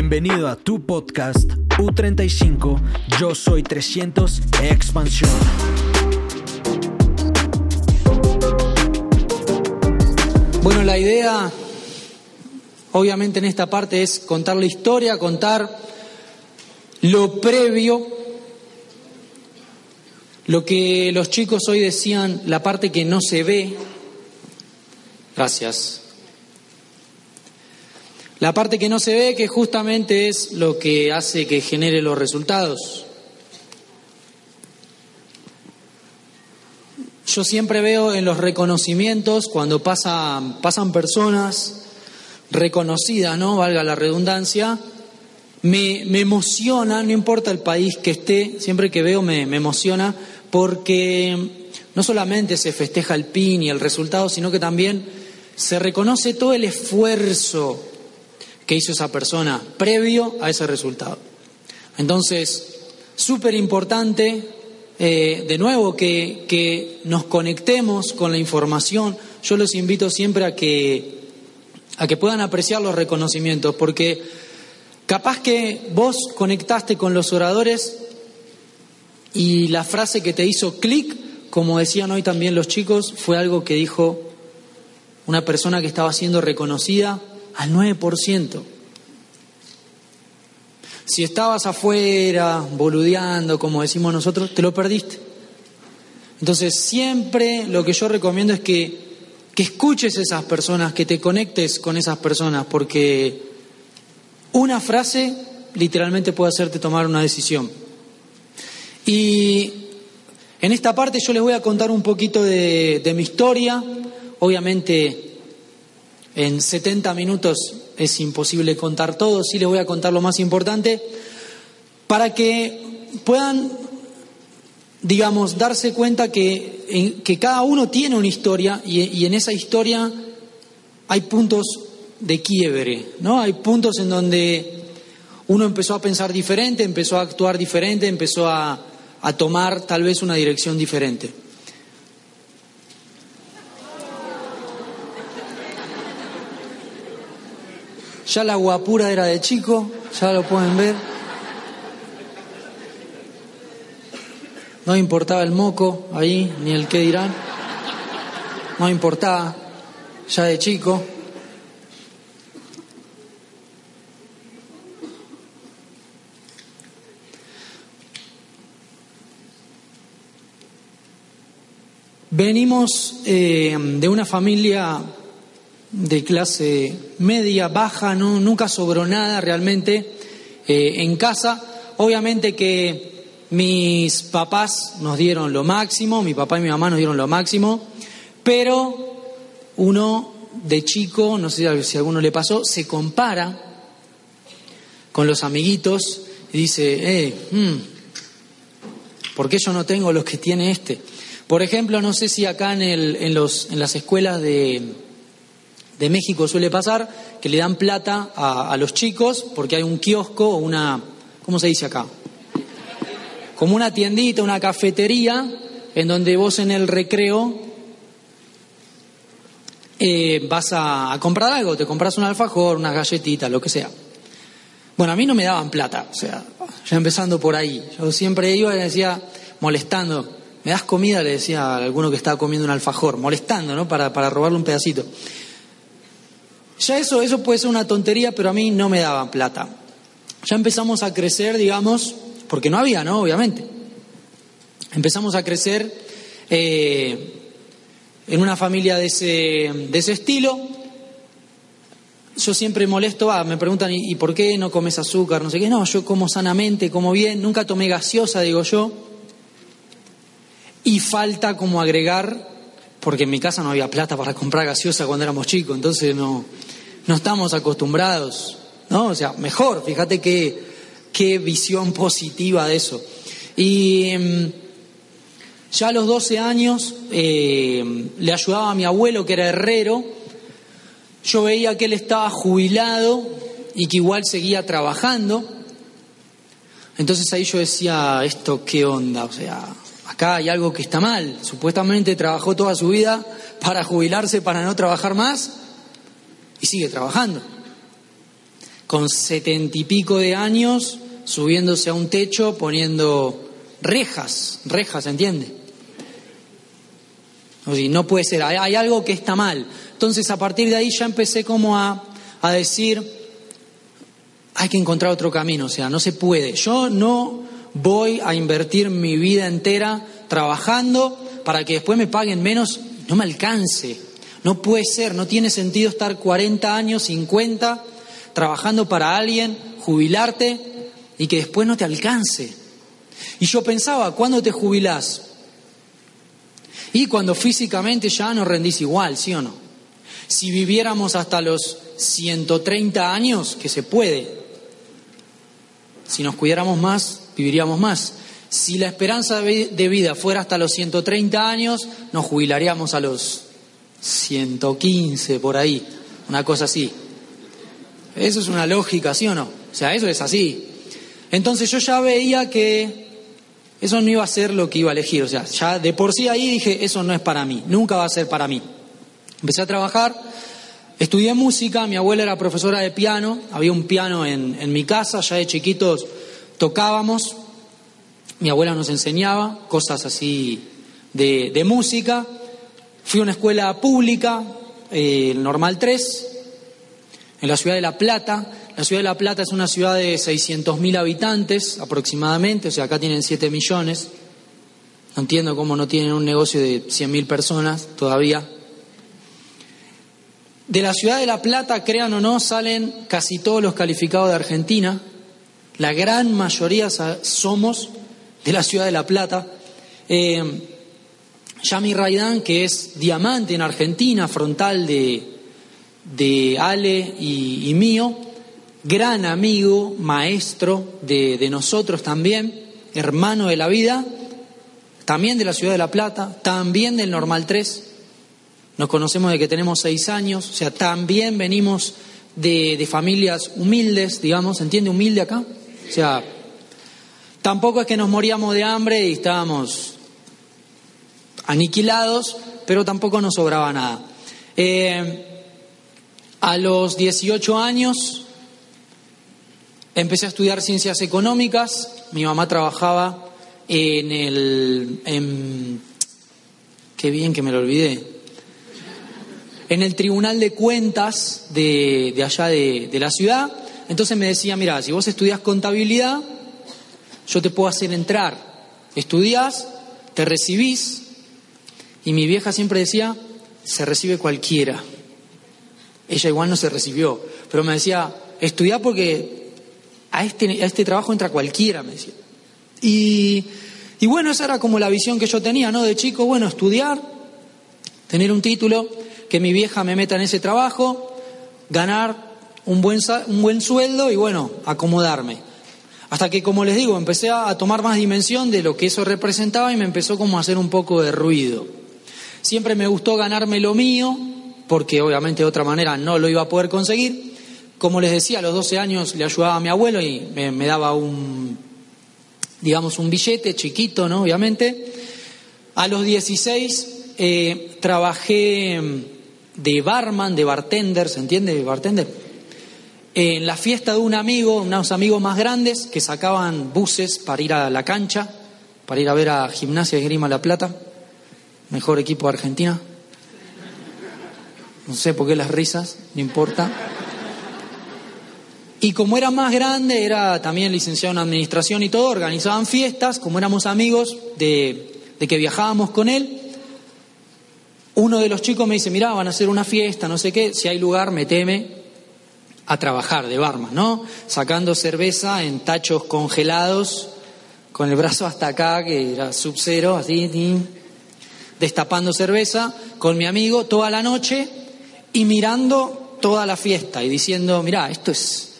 Bienvenido a tu podcast U35, yo soy 300 Expansión. Bueno, la idea, obviamente en esta parte, es contar la historia, contar lo previo, lo que los chicos hoy decían, la parte que no se ve. Gracias. La parte que no se ve, que justamente es lo que hace que genere los resultados. Yo siempre veo en los reconocimientos, cuando pasan, personas reconocidas, ¿no? Valga la redundancia, me, me, emociona, no importa el país que esté, siempre que veo me, me emociona, porque no solamente se festeja el PIN y el resultado, sino que también se reconoce todo el esfuerzo que hizo esa persona previo a ese resultado. Entonces, súper importante, eh, de nuevo, que, que, nos conectemos con la información. Yo los invito siempre a que, a que puedan apreciar los reconocimientos, porque capaz que vos conectaste con los oradores y la frase que te hizo clic, como decían hoy también los chicos, fue algo que dijo una persona que estaba siendo reconocida al 9%. Si estabas afuera, boludeando, como decimos nosotros, te lo perdiste. Entonces, siempre lo que yo recomiendo es que, que escuches esas personas, que te conectes con esas personas, porque una frase literalmente puede hacerte tomar una decisión. Y en esta parte yo les voy a contar un poquito de, de mi historia. Obviamente en 70 minutos es imposible contar todo, sí les voy a contar lo más importante, para que puedan, digamos, darse cuenta que, que cada uno tiene una historia y, y en esa historia hay puntos de quiebre, ¿no? Hay puntos en donde uno empezó a pensar diferente, empezó a actuar diferente, empezó a, a tomar tal vez una dirección diferente. Ya la guapura era de chico, ya lo pueden ver. No importaba el moco ahí, ni el qué dirán. No importaba, ya de chico. Venimos eh, de una familia de clase media, baja, no, nunca sobró nada realmente eh, en casa. Obviamente que mis papás nos dieron lo máximo, mi papá y mi mamá nos dieron lo máximo, pero uno de chico, no sé si a alguno le pasó, se compara con los amiguitos y dice, eh, hmm, ¿por qué yo no tengo los que tiene este? Por ejemplo, no sé si acá en, el, en, los, en las escuelas de, de México suele pasar que le dan plata a, los chicos porque hay un kiosco o una, ¿cómo se dice acá? Como una tiendita, una cafetería, en donde vos en el recreo eh, vas a, a, comprar algo, te compras un alfajor, unas galletitas, lo que sea. Bueno, a mí no me daban plata, o sea, ya empezando por ahí. Yo siempre iba y decía, molestando, ¿me das comida? Le decía a alguno que estaba comiendo un alfajor, molestando, ¿no? Para, para robarle un pedacito. Ya eso, eso puede ser una tontería, pero a mí no me daban plata. Ya empezamos a crecer, digamos, porque no había, ¿no? Obviamente. Empezamos a crecer eh, en una familia de ese, de ese estilo. Yo siempre molesto, ah, me preguntan, ¿y, ¿y por qué no comes azúcar? No sé qué. No, yo como sanamente, como bien, nunca tomé gaseosa, digo yo. Y falta como agregar, porque en mi casa no había plata para comprar gaseosa cuando éramos chicos, entonces no, no estamos acostumbrados, ¿no? O sea, mejor, fíjate qué, qué visión positiva de eso. Y eh, ya a los 12 años eh, le ayudaba a mi abuelo, que era herrero, yo veía que él estaba jubilado y que igual seguía trabajando. Entonces ahí yo decía, ¿esto qué onda? O sea, acá hay algo que está mal. Supuestamente trabajó toda su vida para jubilarse, para no trabajar más, y sigue trabajando. con setenta y pico de años, subiéndose a un techo, poniendo rejas, rejas, ¿entiende? O sea, no puede ser, hay, hay, algo que está mal. Entonces a partir de ahí ya empecé como a, a decir, hay que encontrar otro camino, o sea, no se puede. Yo no voy a invertir mi vida entera trabajando para que después me paguen menos, no me alcance. No puede ser, no tiene sentido estar 40 años, 50, trabajando para alguien, jubilarte y que después no te alcance. Y yo pensaba, ¿cuándo te jubilás? Y cuando físicamente ya no rendís igual, ¿sí o no? Si viviéramos hasta los 130 años, que se puede, si nos cuidáramos más, viviríamos más. Si la esperanza de vida fuera hasta los 130 años, nos jubilaríamos a los 115 por ahí, una cosa así. Eso es una lógica, ¿sí o no? O sea, eso es así. Entonces yo ya veía que eso no iba a ser lo que iba a elegir. O sea, ya de por sí ahí dije, eso no es para mí, nunca va a ser para mí. Empecé a trabajar, estudié música, mi abuela era profesora de piano, había un piano en, en mi casa, ya de chiquitos tocábamos, mi abuela nos enseñaba cosas así de, de música. Fui a una escuela pública, eh, Normal 3, en la ciudad de La Plata. La ciudad de La Plata es una ciudad de 600.000 habitantes aproximadamente, o sea, acá tienen 7 millones. No entiendo cómo no tienen un negocio de 100.000 personas todavía. De la ciudad de La Plata, crean o no, salen casi todos los calificados de Argentina. La gran mayoría somos de la ciudad de La Plata. Eh, Yami Raidán, que es diamante en Argentina, frontal de, de Ale y, mío, gran amigo, maestro de, de nosotros también, hermano de la vida, también de la ciudad de La Plata, también del Normal 3. Nos conocemos de que tenemos seis años, o sea, también venimos de, de familias humildes, digamos, ¿entiende humilde acá? O sea, tampoco es que nos moríamos de hambre y estábamos aniquilados, pero tampoco nos sobraba nada. Eh, a los 18 años empecé a estudiar ciencias económicas, mi mamá trabajaba en el... qué bien que me lo olvidé. En el Tribunal de Cuentas de, allá de, de la ciudad. Entonces me decía, mira, si vos estudias contabilidad, yo te puedo hacer entrar. Estudias, te recibís, y mi vieja siempre decía, se recibe cualquiera. Ella igual no se recibió, pero me decía, estudia porque a este, a este trabajo entra cualquiera, me decía. Y, y bueno, esa era como la visión que yo tenía, ¿no? De chico, bueno, estudiar, tener un título, que mi vieja me meta en ese trabajo, ganar un buen, un buen sueldo y bueno, acomodarme. Hasta que, como les digo, empecé a tomar más dimensión de lo que eso representaba y me empezó como a hacer un poco de ruido. Siempre me gustó ganarme lo mío, porque obviamente de otra manera no lo iba a poder conseguir. Como les decía, a los 12 años le ayudaba a mi abuelo y me, daba un, digamos, un billete chiquito, ¿no? Obviamente. A los 16 eh, trabajé de barman, de bartender, ¿se entiende? Bartender. En la fiesta de un amigo, unos amigos más grandes que sacaban buses para ir a la cancha, para ir a ver a Gimnasia de Grima La Plata mejor equipo de Argentina. No sé por qué las risas, no importa. Y como era más grande, era también licenciado en administración y todo, organizaban fiestas, como éramos amigos de, que viajábamos con él. Uno de los chicos me dice, mira, van a hacer una fiesta, no sé qué, si hay lugar, meteme a trabajar de barman, ¿no? Sacando cerveza en tachos congelados, con el brazo hasta acá, que era sub cero, así, destapando cerveza con mi amigo toda la noche y mirando toda la fiesta y diciendo, mira, esto es,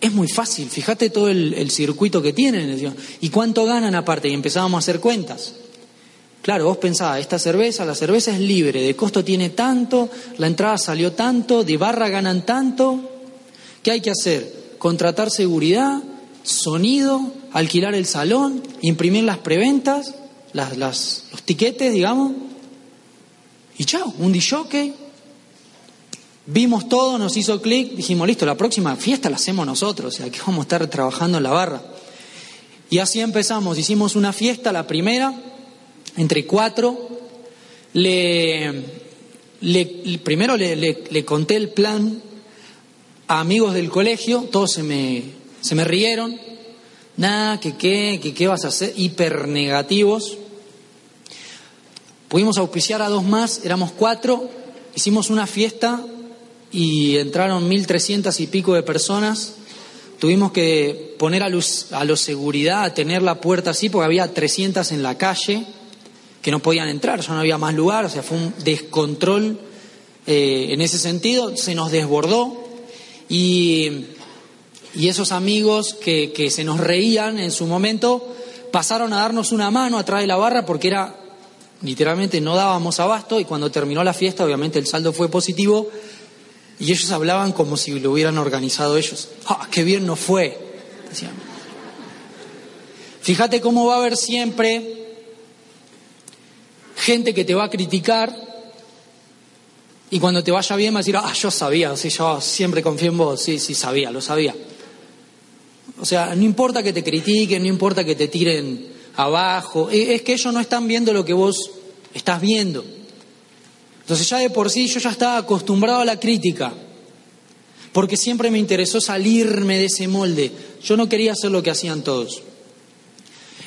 es muy fácil, fíjate todo el, circuito que tienen y cuánto ganan aparte y empezábamos a hacer cuentas. Claro, vos pensabas, esta cerveza, la cerveza es libre, de costo tiene tanto, la entrada salió tanto, de barra ganan tanto. ¿Qué hay que hacer? Contratar seguridad, sonido, alquilar el salón, imprimir las preventas las, los tiquetes, digamos, y chao, un disjockey. Vimos todo, nos hizo clic, dijimos, listo, la próxima fiesta la hacemos nosotros, o sea, que vamos a estar trabajando en la barra. Y así empezamos, hicimos una fiesta, la primera, entre cuatro, le, primero le, conté el plan a amigos del colegio, todos se me, se me rieron, nada, que qué, que qué vas a hacer, hiper negativos. Pudimos auspiciar a dos más, éramos cuatro, hicimos una fiesta y entraron 1.300 y pico de personas. Tuvimos que poner a, luz, a los seguridad, a tener la puerta así, porque había 300 en la calle que no podían entrar, ya no había más lugar, o sea, fue un descontrol eh, en ese sentido, se nos desbordó y, y esos amigos que, que se nos reían en su momento pasaron a darnos una mano atrás de la barra porque era literalmente no dábamos abasto y cuando terminó la fiesta obviamente el saldo fue positivo y ellos hablaban como si lo hubieran organizado ellos. ¡Ah, qué bien nos fue! Fíjate cómo va a haber siempre gente que te va a criticar y cuando te vaya bien va a decir, ah, yo sabía, sí, yo siempre confío en vos, sí, sí, sabía, lo sabía. O sea, no importa que te critiquen, no importa que te tiren abajo, es que ellos no están viendo lo que vos estás viendo. Entonces ya de por sí yo ya estaba acostumbrado a la crítica, porque siempre me interesó salirme de ese molde. Yo no quería hacer lo que hacían todos.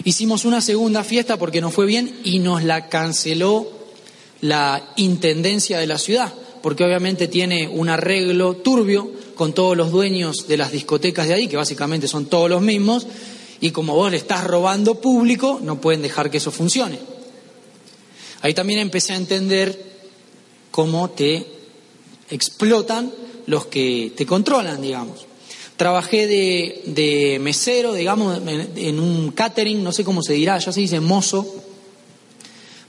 Hicimos una segunda fiesta porque nos fue bien y nos la canceló la intendencia de la ciudad, porque obviamente tiene un arreglo turbio con todos los dueños de las discotecas de ahí, que básicamente son todos los mismos, y como vos le estás robando público, no pueden dejar que eso funcione. Ahí también empecé a entender cómo te explotan los que te controlan, digamos. Trabajé de, mesero, digamos, en, un catering, no sé cómo se dirá, ya se dice mozo,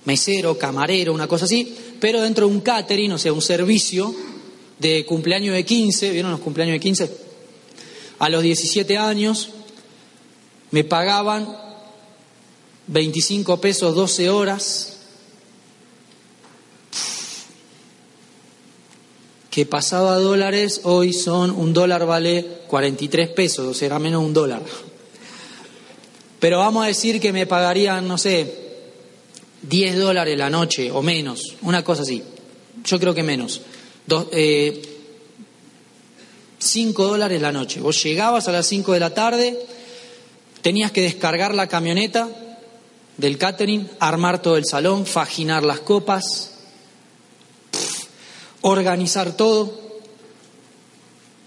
mesero, camarero, una cosa así, pero dentro de un catering, o sea, un servicio de cumpleaños de 15, ¿vieron los cumpleaños de 15? A los 17 años me pagaban 25 pesos 12 horas que pasaba dólares, hoy son un dólar vale 43 pesos, o sea, era menos un dólar. Pero vamos a decir que me pagarían, no sé, 10 dólares la noche o menos, una cosa así. Yo creo que menos. 5 eh, dólares la noche. Vos llegabas a las 5 de la tarde, tenías que descargar la camioneta del catering, armar todo el salón, faginar las copas, organizar todo.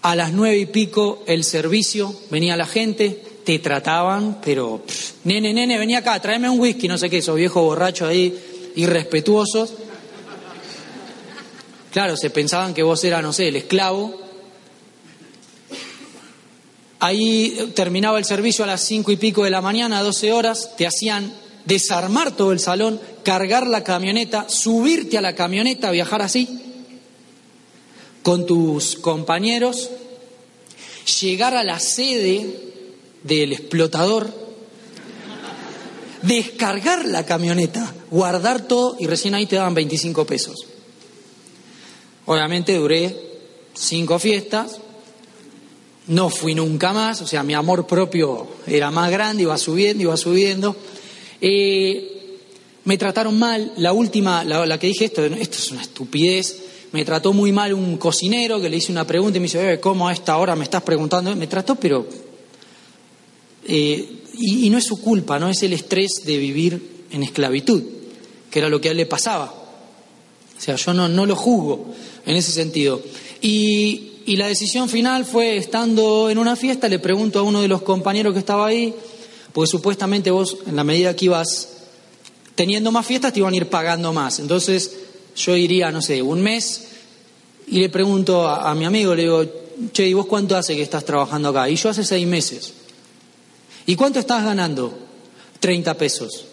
A las nueve y pico el servicio, venía la gente, te trataban, pero nene, nene, venía acá, tráeme un whisky, no sé qué, esos viejos borrachos ahí, irrespetuosos. Claro, se pensaban que vos eras, no sé, el esclavo. Ahí terminaba el servicio a las cinco y pico de la mañana, doce horas, te hacían desarmar todo el salón, cargar la camioneta, subirte a la camioneta, viajar así con tus compañeros, llegar a la sede del explotador, descargar la camioneta, guardar todo y recién ahí te daban 25 pesos. Obviamente duré cinco fiestas, no fui nunca más, o sea, mi amor propio era más grande, iba subiendo, iba subiendo. Eh, me trataron mal, la última, la, que dije esto, esto es una estupidez, me trató muy mal un cocinero que le hice una pregunta y me dice, eh, ¿cómo a esta hora me estás preguntando? Me trató, pero... Eh, y, no es su culpa, no es el estrés de vivir en esclavitud, que era lo que a él le pasaba. O sea, yo no, no lo juzgo en ese sentido. Y, y la decisión final fue, estando en una fiesta, le pregunto a uno de los compañeros que estaba ahí, porque supuestamente vos, en la medida que ibas teniendo más fiestas, te iban a ir pagando más. Entonces, yo iría, no sé, un mes y le pregunto a, mi amigo, le digo, che, ¿y vos cuánto hace que estás trabajando acá? Y yo hace seis meses. ¿Y cuánto estás ganando? 30 pesos.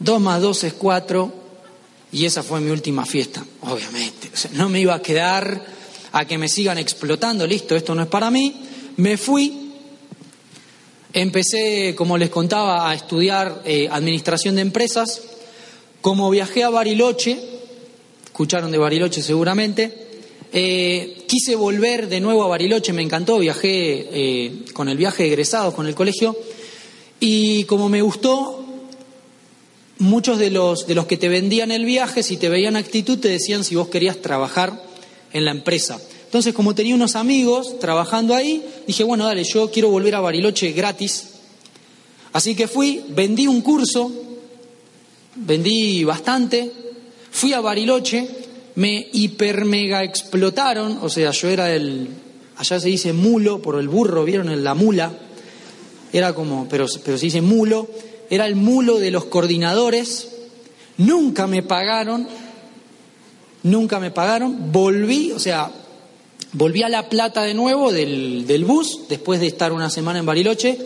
Dos más dos es cuatro y esa fue mi última fiesta, obviamente. no me iba a quedar a que me sigan explotando, listo, esto no es para mí. Me fui, empecé, como les contaba, a estudiar eh, administración de empresas como viajé a Bariloche, escucharon de Bariloche seguramente. Eh, quise volver de nuevo a Bariloche, me encantó, viajé eh, con el viaje de egresados, con el colegio, y como me gustó, muchos de los, de los que te vendían el viaje, si te veían actitud, te decían si vos querías trabajar en la empresa. Entonces, como tenía unos amigos trabajando ahí, dije, bueno, dale, yo quiero volver a Bariloche gratis. Así que fui, vendí un curso, vendí bastante, fui a Bariloche, me hiper mega explotaron, o sea, yo era el, allá se dice mulo por el burro, ¿vieron? La mula, era como, pero, pero se dice mulo, era el mulo de los coordinadores, nunca me pagaron, nunca me pagaron, volví, o sea, volví a La Plata de nuevo del, del bus, después de estar una semana en Bariloche,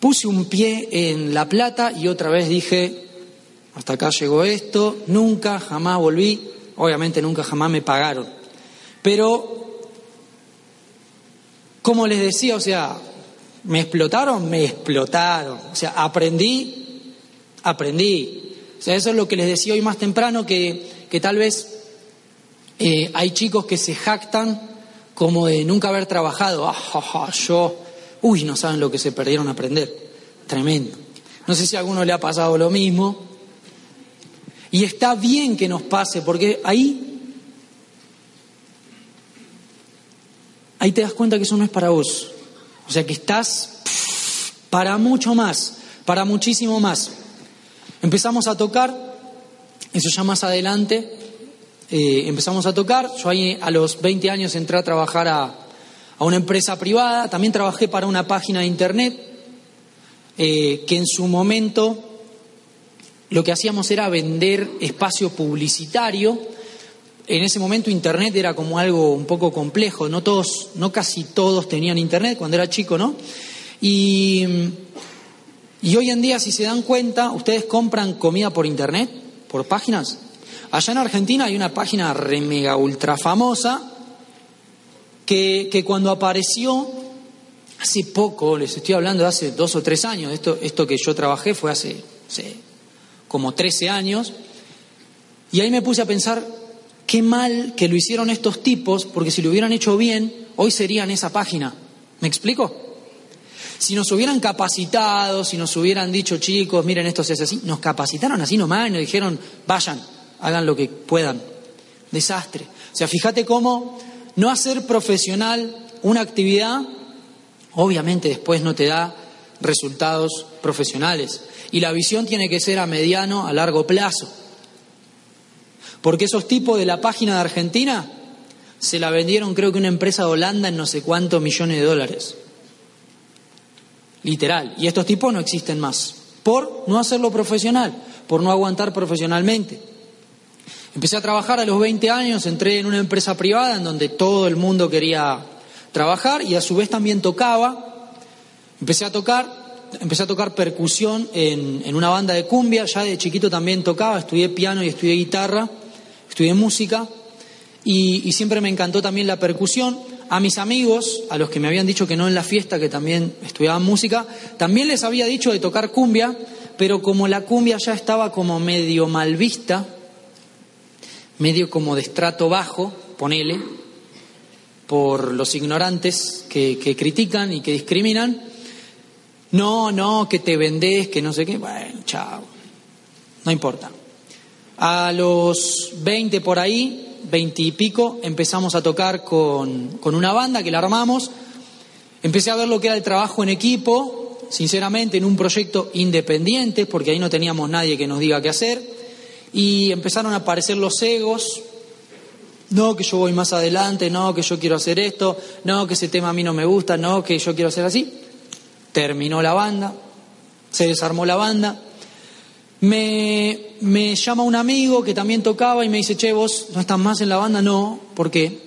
puse un pie en La Plata y otra vez dije, hasta acá llegó esto, nunca, jamás volví, obviamente nunca, jamás me pagaron. Pero, como les decía, o sea, ¿me explotaron? Me explotaron. O sea, aprendí, aprendí. O sea, eso es lo que les decía hoy más temprano, que, que tal vez eh, hay chicos que se jactan como de nunca haber trabajado. Ah, yo, uy, no saben lo que se perdieron a aprender. Tremendo. No sé si a alguno le ha pasado lo mismo. Y está bien que nos pase, porque ahí, ahí te das cuenta que eso no es para vos. O sea que estás para mucho más, para muchísimo más. Empezamos a tocar, eso ya más adelante, eh, empezamos a tocar. Yo ahí a los 20 años entré a trabajar a, a una empresa privada, también trabajé para una página de internet eh, que en su momento lo que hacíamos era vender espacio publicitario. En ese momento Internet era como algo un poco complejo, no todos, no casi todos tenían Internet cuando era chico, ¿no? Y, y hoy en día, si se dan cuenta, ustedes compran comida por Internet, por páginas. Allá en Argentina hay una página re mega ultra famosa que, que cuando apareció hace poco, les estoy hablando de hace dos o tres años, esto, esto que yo trabajé fue hace, hace como 13 años, y ahí me puse a pensar, qué mal que lo hicieron estos tipos, porque si lo hubieran hecho bien, hoy serían esa página. ¿Me explico? Si nos hubieran capacitado, si nos hubieran dicho, chicos, miren, esto se hace así, nos capacitaron así nomás y nos dijeron, vayan, hagan lo que puedan. Desastre. O sea, fíjate cómo no hacer profesional una actividad, obviamente después no te da resultados profesionales. Y la visión tiene que ser a mediano, a largo plazo. Porque esos tipos de la página de Argentina se la vendieron creo que una empresa de Holanda en no sé cuántos millones de dólares. Literal. Y estos tipos no existen más. Por no hacerlo profesional, por no aguantar profesionalmente. Empecé a trabajar a los 20 años, entré en una empresa privada en donde todo el mundo quería trabajar y a su vez también tocaba. Empecé a tocar empecé a tocar percusión en, una banda de cumbia, ya de chiquito también tocaba, estudié piano y estudié guitarra, estudié música y, siempre me encantó también la percusión. A mis amigos, a los que me habían dicho que no en la fiesta, que también estudiaban música, también les había dicho de tocar cumbia, pero como la cumbia ya estaba como medio mal vista, medio como de estrato bajo, ponele, por los ignorantes que critican y que discriminan, no, no, que te vendés, que no sé qué. Bueno, chao. No importa. A los 20 por ahí, 20 y pico, empezamos a tocar con, con una banda que la armamos. Empecé a ver lo que era el trabajo en equipo, sinceramente, en un proyecto independiente, porque ahí no teníamos nadie que nos diga qué hacer. Y empezaron a aparecer los egos. No, que yo voy más adelante, no, que yo quiero hacer esto, no, que ese tema a mí no me gusta, no, que yo quiero hacer así. Terminó la banda, se desarmó la banda. Me, llama un amigo que también tocaba y me dice, che, vos no estás más en la banda. No, ¿por qué?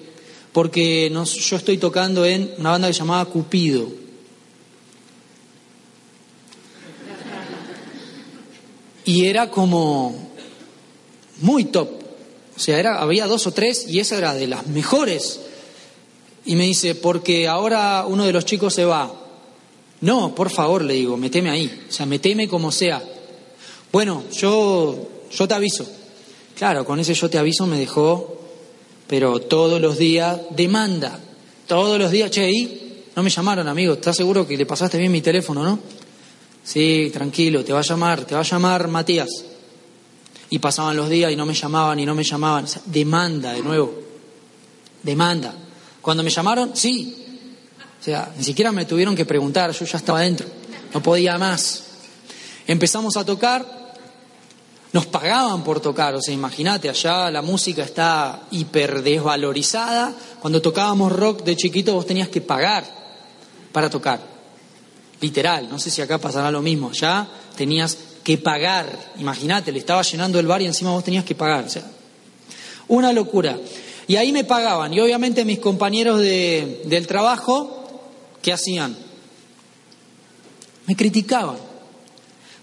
Porque yo estoy tocando en una banda que se llamaba Cupido. Y era como muy top. O sea, era, había dos o tres y esa era de las mejores. Y me dice, porque ahora uno de los chicos se va. No, por favor, le digo, meteme ahí, o sea, meteme como sea. Bueno, yo, yo te aviso. Claro, con ese yo te aviso me dejó, pero todos los días demanda, todos los días, che, ¿y? No me llamaron, amigo, ¿estás seguro que le pasaste bien mi teléfono, no? Sí, tranquilo, te va a llamar, te va a llamar Matías. Y pasaban los días y no me llamaban y no me llamaban. demanda de nuevo, demanda. Cuando me llamaron, sí. O sea, ni siquiera me tuvieron que preguntar, yo ya estaba dentro, no podía más. Empezamos a tocar, nos pagaban por tocar, o sea, imagínate, allá la música está hiper desvalorizada. Cuando tocábamos rock de chiquito vos tenías que pagar para tocar. Literal, no sé si acá pasará lo mismo. Ya tenías que pagar. Imagínate, le estaba llenando el bar y encima vos tenías que pagar. O sea, una locura. Y ahí me pagaban. Y obviamente mis compañeros de, del trabajo, ¿qué hacían? Me criticaban.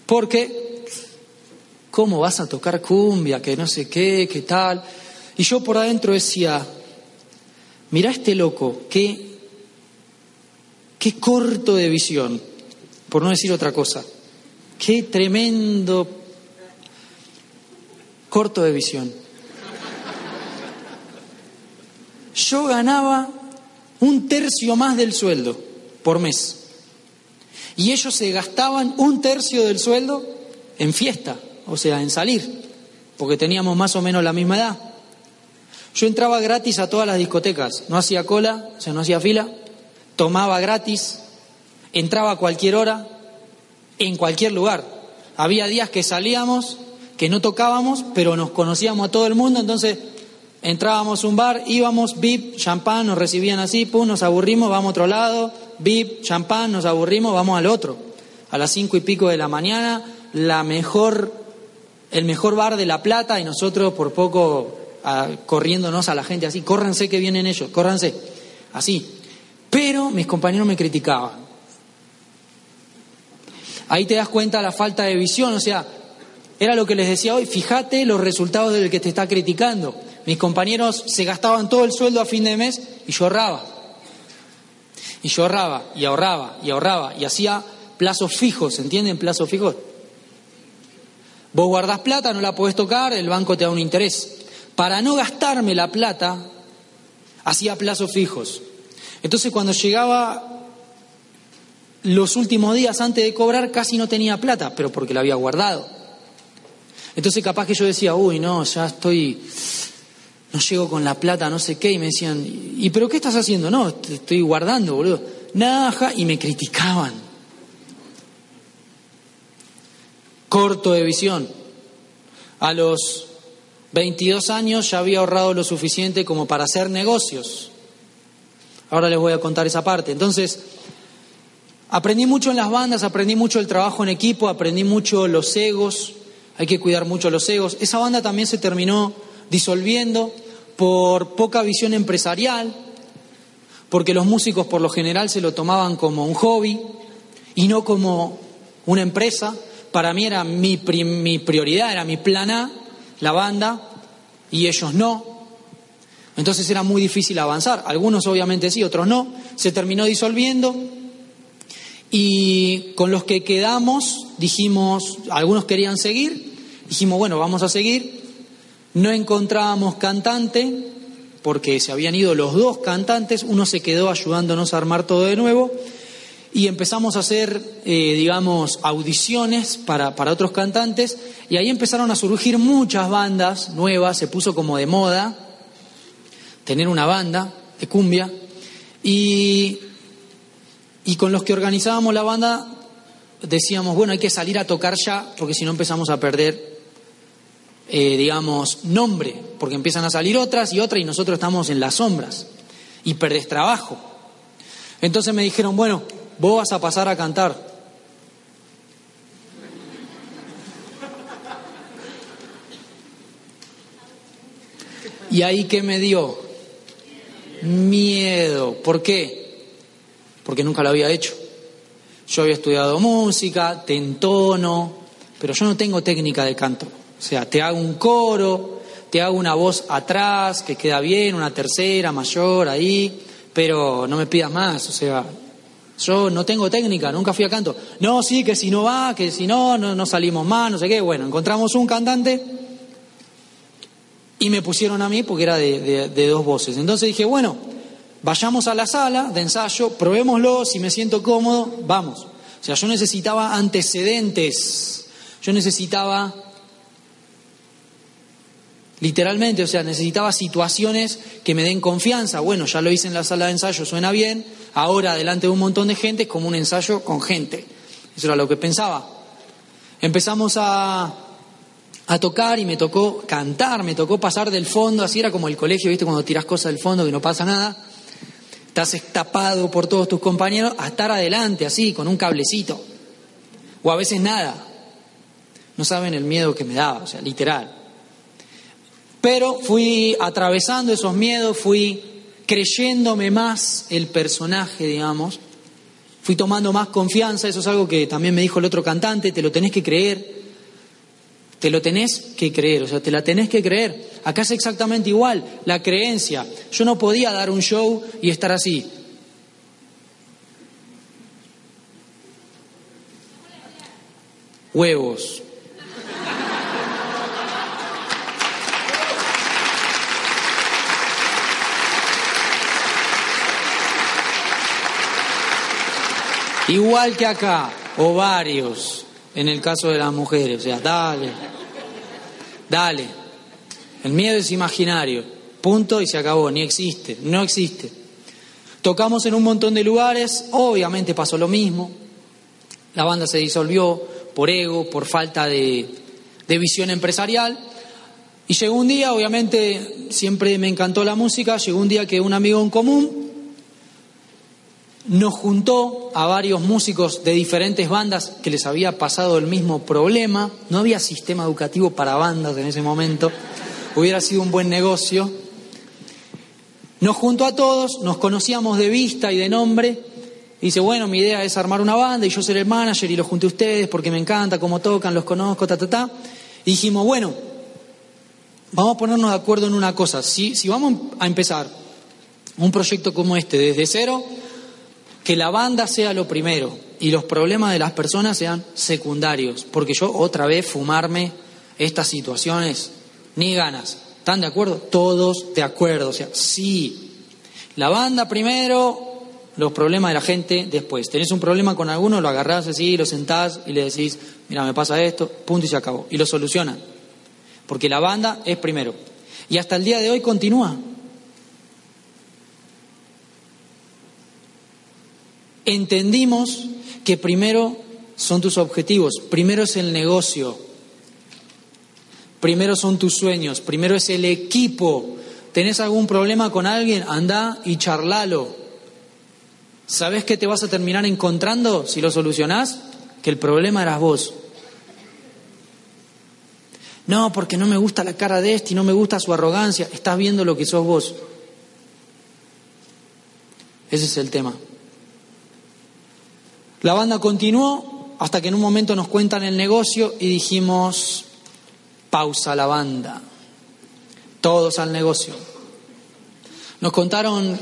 Porque, ¿cómo vas a tocar cumbia? Que no sé qué, qué tal. Y yo por adentro decía, mira este loco, qué, qué corto de visión, por no decir otra cosa. Qué tremendo corto de visión. yo ganaba un tercio más del sueldo por mes. Y ellos se gastaban un tercio del sueldo en fiesta, o sea, en salir, porque teníamos más o menos la misma edad. Yo entraba gratis a todas las discotecas, no hacía cola, o sea, no hacía fila, tomaba gratis, entraba a cualquier hora, en cualquier lugar. Había días que salíamos, que no tocábamos, pero nos conocíamos a todo el mundo, entonces Entrábamos a un bar, íbamos, VIP, champán, nos recibían así, pum, nos aburrimos, vamos a otro lado, VIP, champán, nos aburrimos, vamos al otro. A las cinco y pico de la mañana, la mejor, el mejor bar de La Plata y nosotros por poco corriéndonos a la gente así, córranse que vienen ellos, córranse, así. Pero mis compañeros me criticaban. Ahí te das cuenta la falta de visión, o sea, era lo que les decía hoy, fíjate los resultados del que te está criticando. Mis compañeros se gastaban todo el sueldo a fin de mes y yo ahorraba. Y yo ahorraba y ahorraba y ahorraba y hacía plazos fijos, ¿entienden? Plazos fijos. Vos guardás plata, no la podés tocar, el banco te da un interés. Para no gastarme la plata, hacía plazos fijos. Entonces cuando llegaba los últimos días antes de cobrar, casi no tenía plata, pero porque la había guardado. Entonces capaz que yo decía, uy, no, ya estoy no llego con la plata, no sé qué, y me decían, ¿y pero qué estás haciendo? No, estoy guardando, boludo. Nada, y me criticaban. Corto de visión. A los 22 años ya había ahorrado lo suficiente como para hacer negocios. Ahora les voy a contar esa parte. Entonces, aprendí mucho en las bandas, aprendí mucho el trabajo en equipo, aprendí mucho los egos, hay que cuidar mucho los egos. Esa banda también se terminó disolviendo por poca visión empresarial, porque los músicos por lo general se lo tomaban como un hobby y no como una empresa. Para mí era mi, mi prioridad, era mi plan A, la banda, y ellos no. Entonces era muy difícil avanzar. Algunos obviamente sí, otros no. Se terminó disolviendo y con los que quedamos dijimos, algunos querían seguir, dijimos, bueno, vamos a seguir no encontrábamos cantante porque se habían ido los dos cantantes, uno se quedó ayudándonos a armar todo de nuevo y empezamos a hacer, eh, digamos, audiciones para, para otros cantantes y ahí empezaron a surgir muchas bandas nuevas, se puso como de moda tener una banda de cumbia y, y con los que organizábamos la banda decíamos, bueno, hay que salir a tocar ya porque si no empezamos a perder eh, digamos, nombre, porque empiezan a salir otras y otras y nosotros estamos en las sombras y perdés trabajo. Entonces me dijeron, bueno, vos vas a pasar a cantar. Y ahí que me dio miedo. ¿Por qué? Porque nunca lo había hecho. Yo había estudiado música, te entono, pero yo no tengo técnica de canto. O sea, te hago un coro, te hago una voz atrás que queda bien, una tercera mayor ahí, pero no me pidas más, o sea, yo no tengo técnica, nunca fui a canto. No, sí, que si no va, que si no, no, no salimos más, no sé qué. Bueno, encontramos un cantante y me pusieron a mí porque era de, de dos voces. Entonces dije, bueno, vayamos a la sala de ensayo, probémoslo, si me siento cómodo, vamos. O sea, yo necesitaba antecedentes, yo necesitaba, literalmente, o sea, necesitaba situaciones que me den confianza. Bueno, ya lo hice en la sala de ensayo, suena bien, ahora delante de un montón de gente es como un ensayo con gente. Eso era lo que pensaba. Empezamos a, a tocar y me tocó cantar, me tocó pasar del fondo, así era como el colegio, ¿viste? Cuando tiras cosas del fondo que no pasa nada. Estás tapado por todos tus compañeros a estar adelante, así, con un cablecito. O a veces nada. No saben el miedo que me daba, o sea, literal. Pero fui atravesando esos miedos, fui creyéndome más el personaje, digamos. Fui tomando más confianza, eso es algo que también me dijo el otro cantante, te lo tenés que creer. Te lo tenés que creer, o sea, te la tenés que creer. Acá es exactamente igual, la creencia. Yo no podía dar un show y estar así. Huevos. Igual que acá, ovarios, en el caso de las mujeres, o sea, dale, dale. El miedo es imaginario, punto y se acabó, ni existe, no existe. Tocamos en un montón de lugares, obviamente pasó lo mismo, la banda se disolvió por ego, por falta de, de visión empresarial. Y llegó un día, obviamente siempre me encantó la música, llegó un día que un amigo en común nos juntó a varios músicos de diferentes bandas que les había pasado el mismo problema. No había sistema educativo para bandas en ese momento. Hubiera sido un buen negocio. Nos juntó a todos, nos conocíamos de vista y de nombre. dice, bueno, mi idea es armar una banda y yo ser el manager y los junté a ustedes porque me encanta cómo tocan, los conozco, ta, ta, ta. Y dijimos, bueno, vamos a ponernos de acuerdo en una cosa. Si vamos a empezar un proyecto como este desde cero, que la banda sea lo primero y los problemas de las personas sean secundarios, porque yo otra vez fumarme estas situaciones, ni ganas. ¿Están de acuerdo? Todos de acuerdo, o sea, sí. La banda primero, los problemas de la gente después. Tenés un problema con alguno, lo agarrás así, lo sentás y le decís, mira, me pasa esto, punto y se acabó. Y lo solucionan. Porque la banda es primero. Y hasta el día de hoy continúa. Entendimos que primero son tus objetivos, primero es el negocio, primero son tus sueños, primero es el equipo. ¿Tenés algún problema con alguien? Anda y charlalo. ¿Sabes qué te vas a terminar encontrando si lo solucionás? Que el problema eras vos. No, porque no me gusta la cara de este y no me gusta su arrogancia. Estás viendo lo que sos vos. Ese es el tema. La banda continuó hasta que en un momento nos cuentan el negocio y dijimos, pausa la banda, todos al negocio. Nos contaron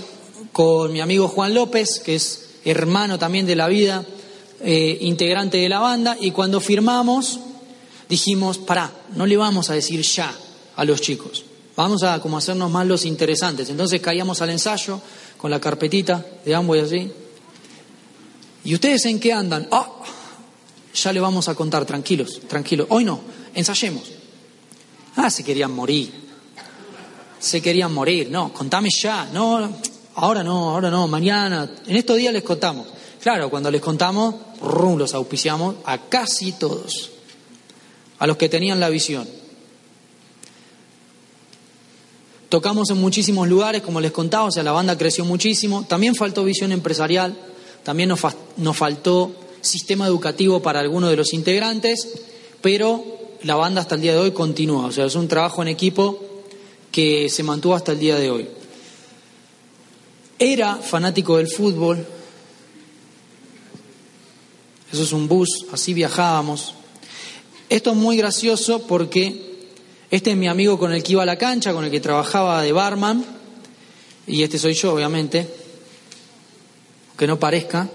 con mi amigo Juan López, que es hermano también de la vida, eh, integrante de la banda, y cuando firmamos dijimos, pará, no le vamos a decir ya a los chicos, vamos a como hacernos más los interesantes. Entonces caíamos al ensayo con la carpetita de Amway así, ¿Y ustedes en qué andan? Ah, ya le vamos a contar, tranquilos, tranquilos. Hoy no, ensayemos. Ah, se querían morir. Se querían morir, no, contame ya, no, ahora no, ahora no, mañana, en estos días les contamos. Claro, cuando les contamos, rum, los auspiciamos a casi todos, a los que tenían la visión. Tocamos en muchísimos lugares, como les contaba, o sea, la banda creció muchísimo. También faltó visión empresarial. También nos, nos faltó sistema educativo para algunos de los integrantes, pero la banda hasta el día de hoy continúa. O sea, es un trabajo en equipo que se mantuvo hasta el día de hoy. Era fanático del fútbol. Eso es un bus, así viajábamos. Esto es muy gracioso porque este es mi amigo con el que iba a la cancha, con el que trabajaba de barman, y este soy yo, obviamente que no parezca.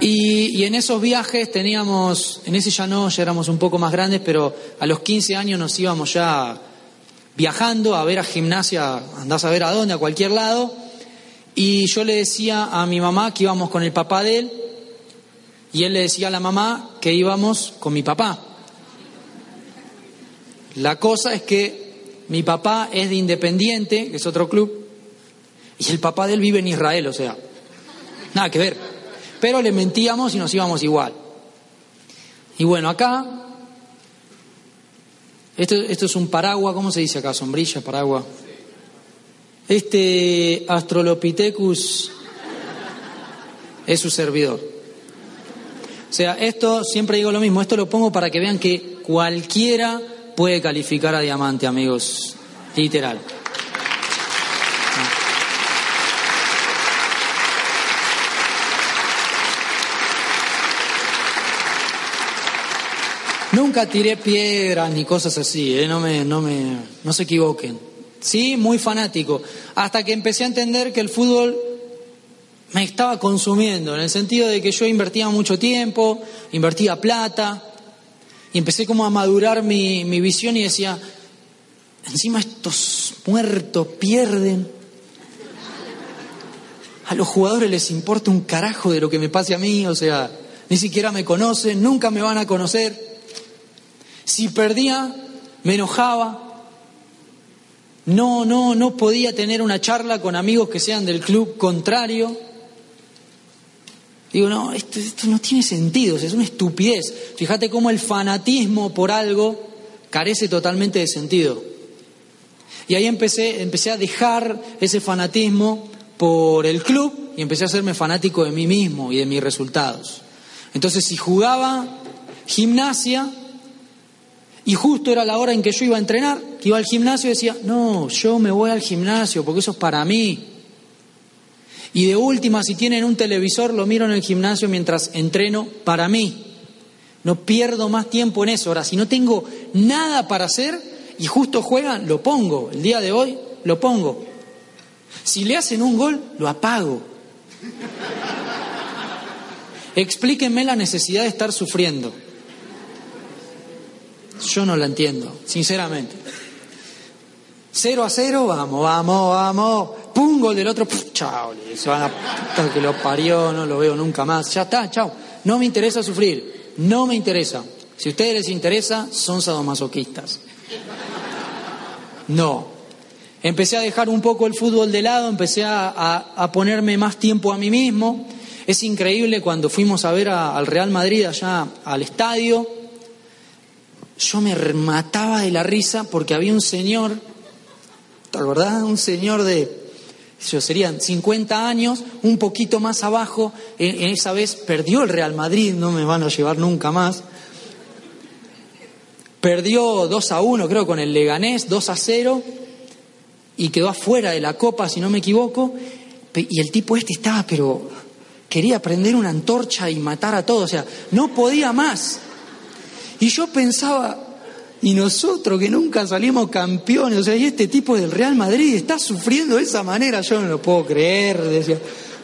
Y, en esos viajes teníamos, en ese ya no, ya éramos un poco más grandes, pero a los 15 años nos íbamos ya viajando a ver a gimnasia, andás a ver a dónde, a cualquier lado, y yo le decía a mi mamá que íbamos con el papá de él, y él le decía a la mamá que íbamos con mi papá. La cosa es que mi papá es de Independiente, que es otro club, y el papá de él vive en Israel, o sea, nada que ver. Pero le mentíamos y nos íbamos igual. Y bueno, acá, esto, esto es un paraguas, ¿cómo se dice acá? Sombrilla, paraguas. Este Astrolopithecus es su servidor. O sea, esto siempre digo lo mismo, esto lo pongo para que vean que cualquiera puede calificar a diamante, amigos. Literal. Nunca tiré piedras ni cosas así, ¿eh? no, me, no, me, no se equivoquen. Sí, muy fanático. Hasta que empecé a entender que el fútbol me estaba consumiendo, en el sentido de que yo invertía mucho tiempo, invertía plata, y empecé como a madurar mi, mi visión y decía, encima estos muertos pierden. A los jugadores les importa un carajo de lo que me pase a mí, o sea, ni siquiera me conocen, nunca me van a conocer. Si perdía, me enojaba. No, no, no podía tener una charla con amigos que sean del club contrario. Digo, no, esto, no tiene sentido, es una estupidez. Fíjate cómo el fanatismo por algo carece totalmente de sentido. Y ahí empecé, empecé a dejar ese fanatismo por el club y empecé a hacerme fanático de mí mismo y de mis resultados. Entonces, si jugaba gimnasia, y justo era la hora en que yo iba a entrenar, que iba al gimnasio y decía, no, yo me voy al gimnasio porque eso es para mí. Y de última, si tienen un televisor, lo miro en el gimnasio mientras entreno para mí. No pierdo más tiempo en eso. Ahora, si no tengo nada para hacer y justo juegan, lo pongo. El día de hoy lo pongo. Si le hacen un gol, lo apago. Explíquenme la necesidad de estar sufriendo. Yo no la entiendo, sinceramente. Cero a cero, vamos, vamos, vamos. Pum, gol del otro, chao. Se van a que lo parió, no lo veo nunca más. Ya está, chao. No me interesa sufrir, no me interesa. Si a ustedes les interesa, son sadomasoquistas. No. Empecé a dejar un poco el fútbol de lado, empecé a, a, ponerme más tiempo a mí mismo. Es increíble cuando fuimos a ver al Real Madrid allá al estadio yo me mataba de la risa porque había un señor, ¿te acordás? Un señor de, serían 50 años, un poquito más abajo, en, esa vez perdió el Real Madrid, no me van a llevar nunca más. Perdió 2 a 1, creo, con el Leganés, 2 a 0, y quedó afuera de la copa, si no me equivoco. Y el tipo este estaba, pero quería prender una antorcha y matar a todos, o sea, no podía más. Y yo pensaba, y nosotros que nunca salimos campeones, o sea, y este tipo del Real Madrid está sufriendo de esa manera, yo no lo puedo creer, decía,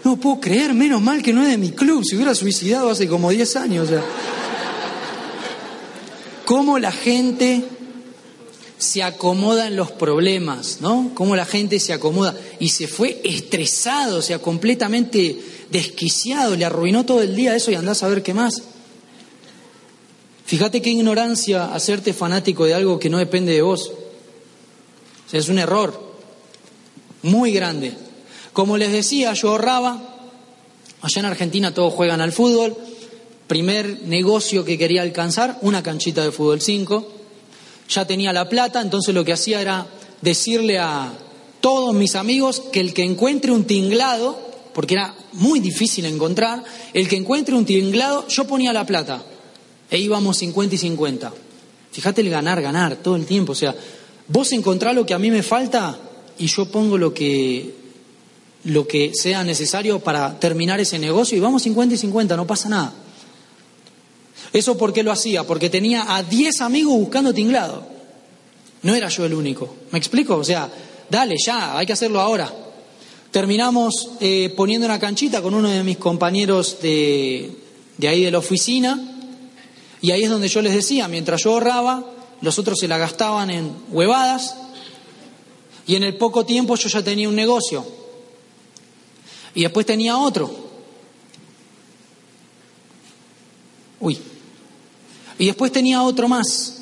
no puedo creer, menos mal que no es de mi club, se hubiera suicidado hace como 10 años, o sea. Cómo la gente se acomoda en los problemas, ¿no? Cómo la gente se acomoda y se fue estresado, o sea, completamente desquiciado, le arruinó todo el día eso y andás a ver qué más. Fíjate qué ignorancia hacerte fanático de algo que no depende de vos. Es un error muy grande. Como les decía, yo ahorraba. Allá en Argentina todos juegan al fútbol. Primer negocio que quería alcanzar, una canchita de fútbol 5. Ya tenía la plata, entonces lo que hacía era decirle a todos mis amigos que el que encuentre un tinglado, porque era muy difícil encontrar, el que encuentre un tinglado, yo ponía la plata e íbamos 50 y 50. Fíjate el ganar, ganar todo el tiempo. O sea, vos encontrás lo que a mí me falta y yo pongo lo que, lo que sea necesario para terminar ese negocio y vamos 50 y 50, no pasa nada. ¿Eso por qué lo hacía? Porque tenía a 10 amigos buscando tinglado. No era yo el único. ¿Me explico? O sea, dale, ya, hay que hacerlo ahora. Terminamos eh, poniendo una canchita con uno de mis compañeros de, de ahí de la oficina y ahí es donde yo les decía, mientras yo ahorraba, los otros se la gastaban en huevadas Y en el poco tiempo yo ya tenía un negocio. Y después tenía otro. Uy. Y después tenía otro más.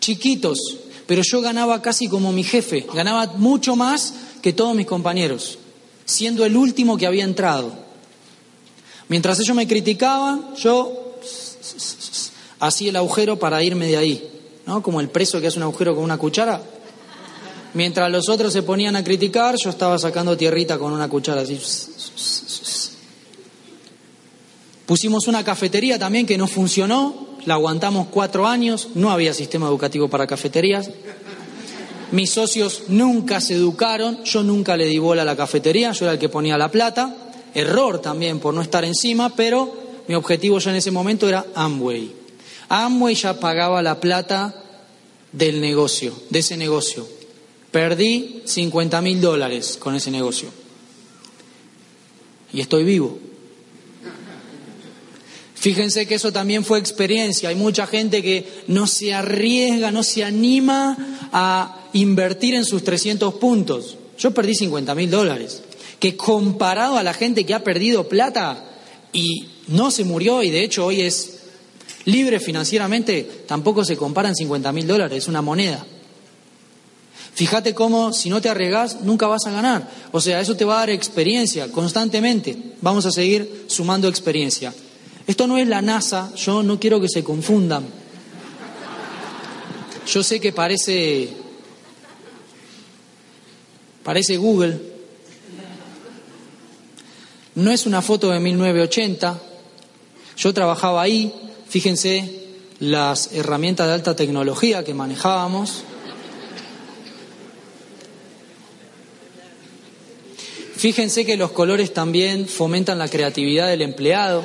Chiquitos. Pero yo ganaba casi como mi jefe. Ganaba mucho más que todos mis compañeros. Siendo el último que había entrado. Mientras ellos me criticaban, yo hacía el agujero para irme de ahí. ¿No? Como el preso que hace un agujero con una cuchara. Mientras los otros se ponían a criticar, yo estaba sacando tierrita con una cuchara así. Pusimos una cafetería también que no funcionó, la aguantamos cuatro años, no había sistema educativo para cafeterías. Mis socios nunca se educaron, yo nunca le di bola a la cafetería, yo era el que ponía la plata. Error también por no estar encima, pero mi objetivo ya en ese momento era Amway. Amway ya pagaba la plata del negocio, de ese negocio. Perdí 50 mil dólares con ese negocio. Y estoy vivo. Fíjense que eso también fue experiencia. Hay mucha gente que no se arriesga, no se anima a invertir en sus 300 puntos. Yo perdí 50 mil dólares. Que comparado a la gente que ha perdido plata y no se murió y de hecho hoy es libre financieramente, tampoco se comparan 50 mil dólares, es una moneda. Fíjate cómo si no te arriesgas nunca vas a ganar. O sea, eso te va a dar experiencia constantemente. Vamos a seguir sumando experiencia. Esto no es la NASA, yo no quiero que se confundan. Yo sé que parece parece Google. No es una foto de 1980. Yo trabajaba ahí, fíjense las herramientas de alta tecnología que manejábamos. Fíjense que los colores también fomentan la creatividad del empleado.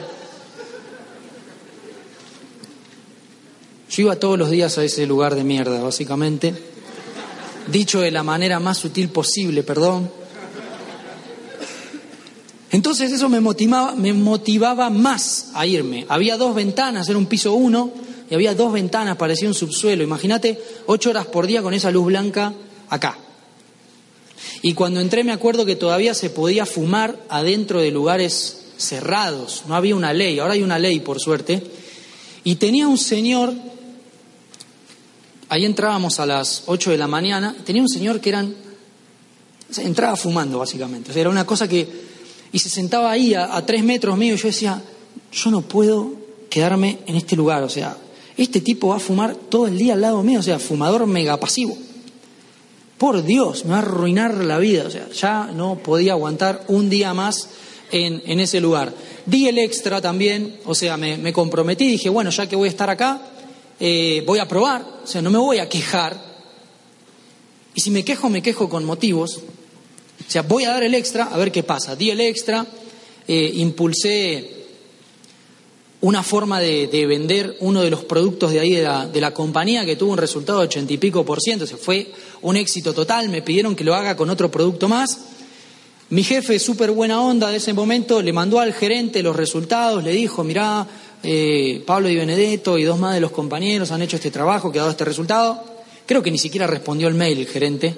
Yo iba todos los días a ese lugar de mierda, básicamente. Dicho de la manera más sutil posible, perdón. Entonces eso me motivaba, más a irme. Había dos ventanas, era un piso uno, y había dos ventanas, parecía un subsuelo. Imagínate, ocho horas por día con esa luz blanca acá. Y cuando entré me acuerdo que todavía se podía fumar adentro de lugares cerrados, no había una ley, ahora hay una ley por suerte. Y tenía un señor, ahí entrábamos a las 8 de la mañana, tenía un señor que eran, entraba fumando básicamente, o sea, era una cosa que, y se sentaba ahí a, tres metros mío y yo decía, yo no puedo quedarme en este lugar, o sea, este tipo va a fumar todo el día al lado mío, o sea, fumador mega pasivo por Dios, me va a arruinar la vida. O sea, ya no podía aguantar un día más en, en ese lugar. Di el extra también, o sea, me, me comprometí, dije, bueno, ya que voy a estar acá, eh, voy a probar, o sea, no me voy a quejar. Y si me quejo, me quejo con motivos. O sea, voy a dar el extra, a ver qué pasa. Di el extra, eh, impulsé una forma de, vender uno de los productos de ahí de la, de compañía que tuvo un resultado de ochenta y pico por ciento, se fue un éxito total, me pidieron que lo haga con otro producto más. Mi jefe, súper buena onda de ese momento, le mandó al gerente los resultados, le dijo, mirá, eh, Pablo y Benedetto y dos más de los compañeros han hecho este trabajo que ha dado este resultado. Creo que ni siquiera respondió el mail el gerente,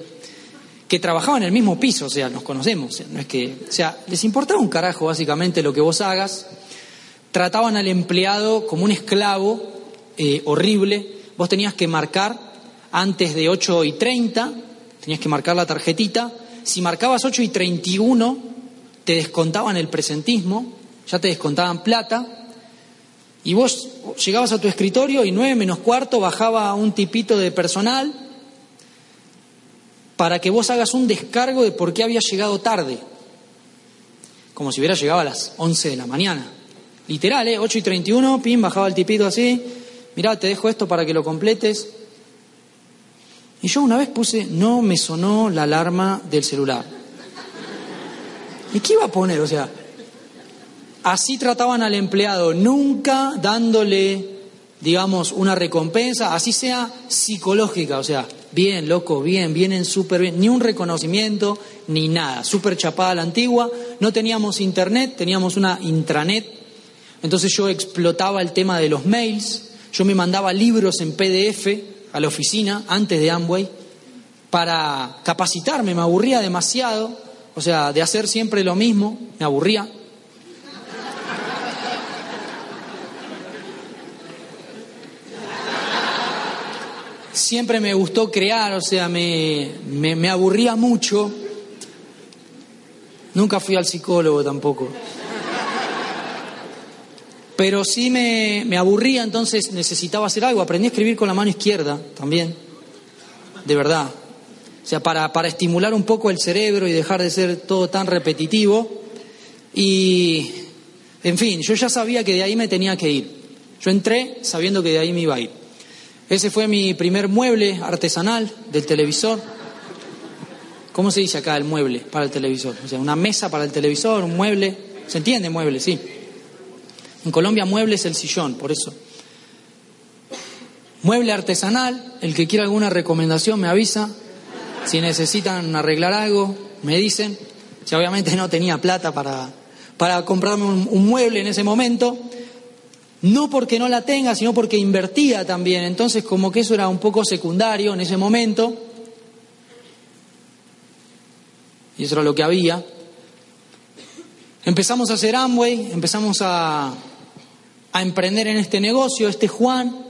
que trabajaba en el mismo piso, o sea, nos conocemos, no es que, o sea, les importaba un carajo básicamente lo que vos hagas trataban al empleado como un esclavo eh, horrible. Vos tenías que marcar antes de 8 y 30, tenías que marcar la tarjetita. Si marcabas 8 y 31, te descontaban el presentismo, ya te descontaban plata. Y vos llegabas a tu escritorio y 9 menos cuarto bajaba un tipito de personal para que vos hagas un descargo de por qué había llegado tarde, como si hubiera llegado a las 11 de la mañana. Literal, ¿eh? 8 y 31, pim, bajaba el tipito así. Mirá, te dejo esto para que lo completes. Y yo una vez puse, no me sonó la alarma del celular. ¿Y qué iba a poner? O sea, así trataban al empleado, nunca dándole, digamos, una recompensa, así sea psicológica, o sea, bien, loco, bien, vienen súper bien, ni un reconocimiento, ni nada, súper chapada la antigua, no teníamos internet, teníamos una intranet. Entonces yo explotaba el tema de los mails, yo me mandaba libros en PDF a la oficina antes de Amway para capacitarme, me aburría demasiado, o sea, de hacer siempre lo mismo, me aburría. Siempre me gustó crear, o sea, me, me, aburría mucho. Nunca fui al psicólogo tampoco. Pero sí me, me, aburría, entonces necesitaba hacer algo. Aprendí a escribir con la mano izquierda también, de verdad. O sea, para, para estimular un poco el cerebro y dejar de ser todo tan repetitivo. Y, en fin, yo ya sabía que de ahí me tenía que ir. Yo entré sabiendo que de ahí me iba a ir. Ese fue mi primer mueble artesanal del televisor. ¿Cómo se dice acá el mueble para el televisor? O sea, una mesa para el televisor, un mueble. ¿Se entiende mueble? Sí. En Colombia mueble es el sillón, por eso. Mueble artesanal, el que quiera alguna recomendación me avisa. Si necesitan arreglar algo, me dicen. Si obviamente no tenía plata para, para comprarme un, mueble en ese momento, no porque no la tenga, sino porque invertía también. Entonces, como que eso era un poco secundario en ese momento. Y eso era lo que había. Empezamos a hacer Amway, empezamos a, a emprender en este negocio. Este Juan,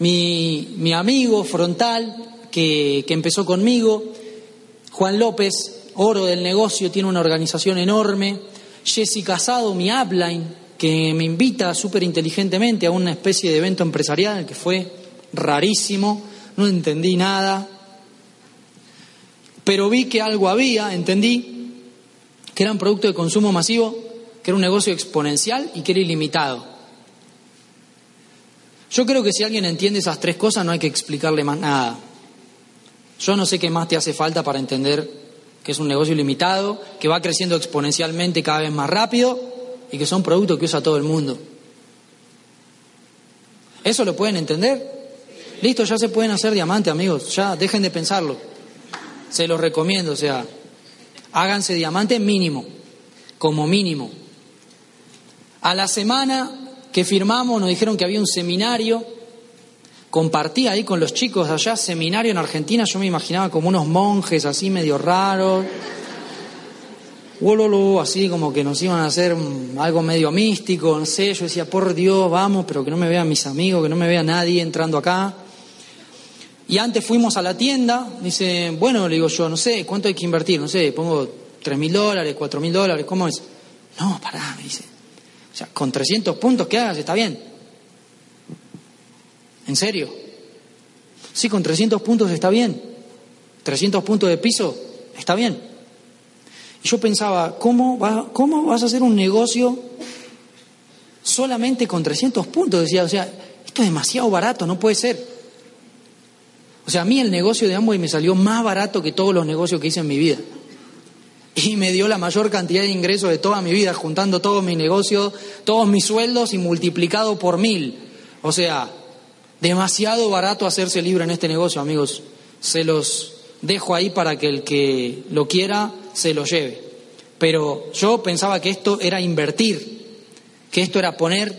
mi, mi amigo frontal, que, empezó conmigo. Juan López, oro del negocio, tiene una organización enorme. Jesse Casado, mi upline, que me invita súper inteligentemente a una especie de evento empresarial que fue rarísimo, no entendí nada, pero vi que algo había, entendí que era un producto de consumo masivo, que era un negocio exponencial y que era ilimitado. Yo creo que si alguien entiende esas tres cosas no hay que explicarle más nada. Yo no sé qué más te hace falta para entender que es un negocio ilimitado, que va creciendo exponencialmente cada vez más rápido y que son productos que usa todo el mundo. ¿Eso lo pueden entender? Listo, ya se pueden hacer diamante, amigos. Ya dejen de pensarlo. Se los recomiendo, o sea, háganse diamante mínimo, como mínimo. A la semana que firmamos nos dijeron que había un seminario compartí ahí con los chicos allá, seminario en Argentina, yo me imaginaba como unos monjes así medio raros, así como que nos iban a hacer algo medio místico, no sé, yo decía, por Dios, vamos, pero que no me vean mis amigos, que no me vea nadie entrando acá. Y antes fuimos a la tienda, dice, bueno, le digo yo, no sé, ¿cuánto hay que invertir? No sé, pongo tres mil dólares, cuatro mil dólares, ¿cómo es? No, pará, me dice. O sea, con 300 puntos que hagas está bien. ¿En serio? Sí, con 300 puntos está bien. 300 puntos de piso está bien. Y yo pensaba, ¿cómo, ¿cómo vas a hacer un negocio solamente con 300 puntos? Decía, o sea, esto es demasiado barato, no puede ser. O sea, a mí el negocio de Amway me salió más barato que todos los negocios que hice en mi vida. Y me dio la mayor cantidad de ingresos de toda mi vida, juntando todos mis negocios, todos mis sueldos y multiplicado por mil. O sea, Demasiado barato hacerse libre en este negocio, amigos. Se los dejo ahí para que el que lo quiera se lo lleve. Pero yo pensaba que esto era invertir, que esto era poner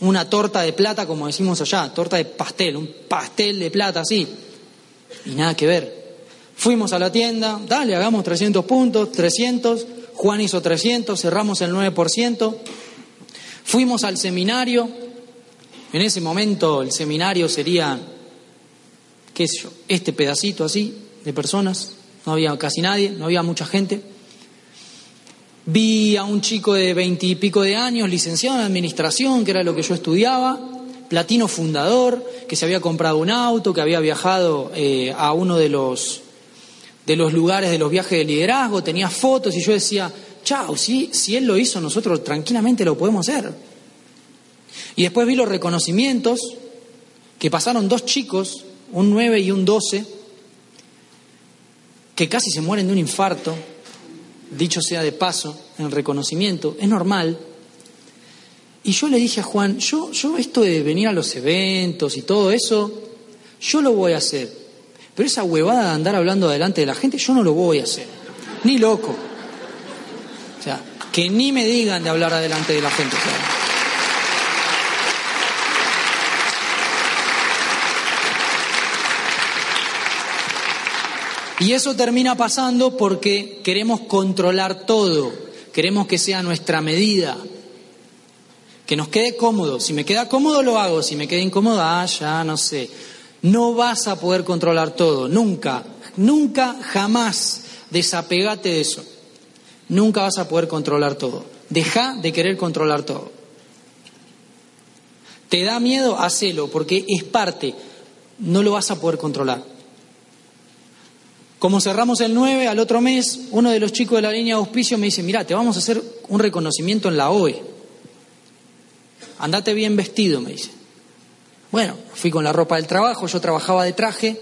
una torta de plata, como decimos allá, torta de pastel, un pastel de plata así. Y nada que ver. Fuimos a la tienda, dale, hagamos 300 puntos, 300, Juan hizo 300, cerramos el 9%. Fuimos al seminario, en ese momento el seminario sería, qué sé yo, este pedacito así de personas, no había casi nadie, no había mucha gente. Vi a un chico de veintipico de años, licenciado en administración, que era lo que yo estudiaba, platino fundador, que se había comprado un auto, que había viajado eh, a uno de los, de los lugares de los viajes de liderazgo, tenía fotos y yo decía, chao, si, si él lo hizo, nosotros tranquilamente lo podemos hacer. Y después vi los reconocimientos que pasaron dos chicos, un 9 y un 12, que casi se mueren de un infarto, dicho sea de paso, en reconocimiento, es normal. Y yo le dije a Juan, yo, yo esto de venir a los eventos y todo eso, yo lo voy a hacer. Pero esa huevada de andar hablando delante de la gente, yo no lo voy a hacer. Ni loco. O sea, que ni me digan de hablar adelante de la gente. Y eso termina pasando porque queremos controlar todo, queremos que sea nuestra medida, que nos quede cómodo. Si me queda cómodo lo hago, si me queda incómodo, ah, ya no sé. No vas a poder controlar todo, nunca, nunca, jamás desapegate de eso. Nunca vas a poder controlar todo. Deja de querer controlar todo. ¿Te da miedo? Hacelo, porque es parte. No lo vas a poder controlar. Como cerramos el 9, al otro mes, uno de los chicos de la línea de auspicio me dice, mira, te vamos a hacer un reconocimiento en la OE. Andate bien vestido, me dice. Bueno, fui con la ropa del trabajo, yo trabajaba de traje.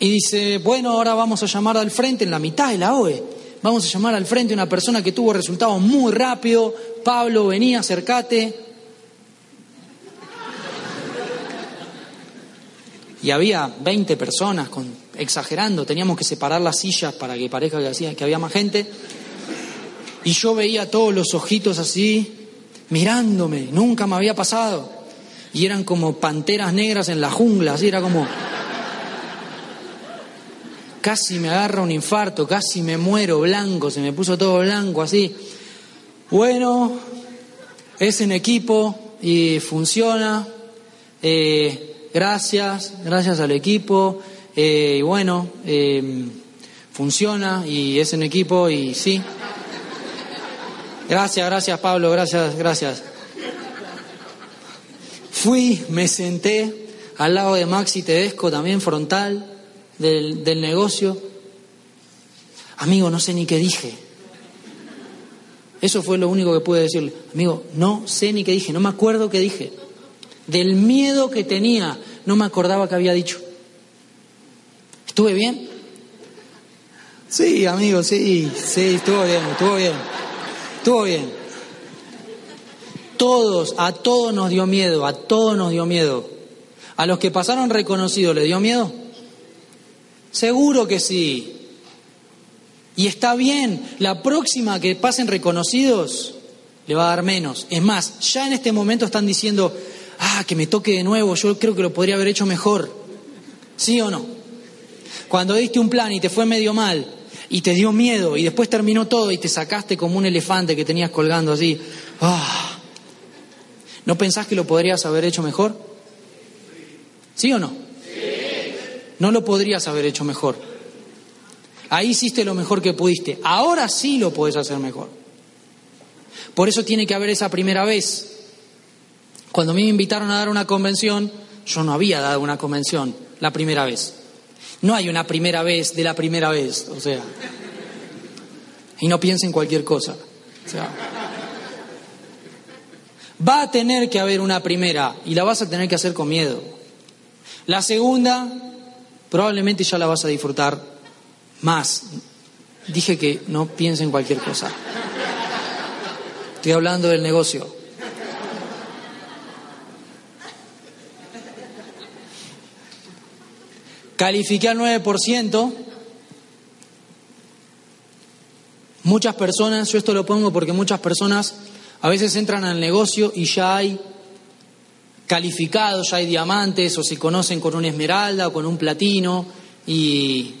Y dice, bueno, ahora vamos a llamar al frente en la mitad de la OE. Vamos a llamar al frente una persona que tuvo resultados muy rápido. Pablo, venía, acércate. Y había 20 personas, con, exagerando, teníamos que separar las sillas para que parezca que, que había más gente. Y yo veía todos los ojitos así, mirándome, nunca me había pasado. Y eran como panteras negras en la jungla, así era como... Casi me agarra un infarto, casi me muero blanco, se me puso todo blanco así. Bueno, es en equipo y funciona. Eh, gracias, gracias al equipo, eh, y bueno, eh, funciona y es en equipo y sí. Gracias, gracias Pablo, gracias, gracias. Fui, me senté al lado de Maxi Tedesco, también frontal del, del negocio. Amigo, no sé ni qué dije. Eso fue lo único que pude decirle. Amigo, no sé ni qué dije, no me acuerdo qué dije del miedo que tenía, no me acordaba que había dicho. ¿Estuve bien? Sí, amigo, sí, sí, estuvo bien, estuvo bien, estuvo bien. Todos, a todos nos dio miedo, a todos nos dio miedo. ¿A los que pasaron reconocidos le dio miedo? Seguro que sí. Y está bien, la próxima que pasen reconocidos le va a dar menos. Es más, ya en este momento están diciendo, ah, que me toque de nuevo, yo creo que lo podría haber hecho mejor. ¿Sí o no? Cuando diste un plan y te fue medio mal y te dio miedo y después terminó todo y te sacaste como un elefante que tenías colgando así, ah, ¿no pensás que lo podrías haber hecho mejor? ¿Sí o no? No lo podrías haber hecho mejor. Ahí hiciste lo mejor que pudiste. Ahora sí lo puedes hacer mejor. Por eso tiene que haber esa primera vez. Cuando me invitaron a dar una convención, yo no había dado una convención la primera vez. No hay una primera vez de la primera vez, o sea. Y no piensen cualquier cosa. O sea, va a tener que haber una primera y la vas a tener que hacer con miedo. La segunda, probablemente ya la vas a disfrutar más. Dije que no piensen cualquier cosa. Estoy hablando del negocio. Califiqué al 9%. Muchas personas, yo esto lo pongo porque muchas personas a veces entran al negocio y ya hay calificados, ya hay diamantes o se conocen con una esmeralda o con un platino y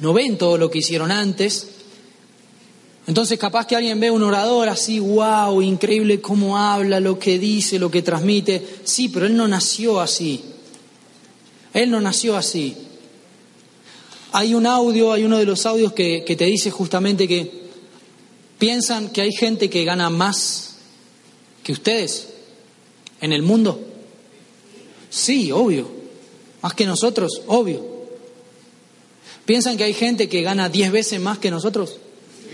no ven todo lo que hicieron antes. Entonces capaz que alguien ve un orador así, wow, increíble cómo habla, lo que dice, lo que transmite. Sí, pero él no nació así. Él no nació así. Hay un audio, hay uno de los audios que, te dice justamente que piensan que hay gente que gana más que ustedes en el mundo. Sí, obvio. Más que nosotros, obvio. ¿Piensan que hay gente que gana diez veces más que nosotros?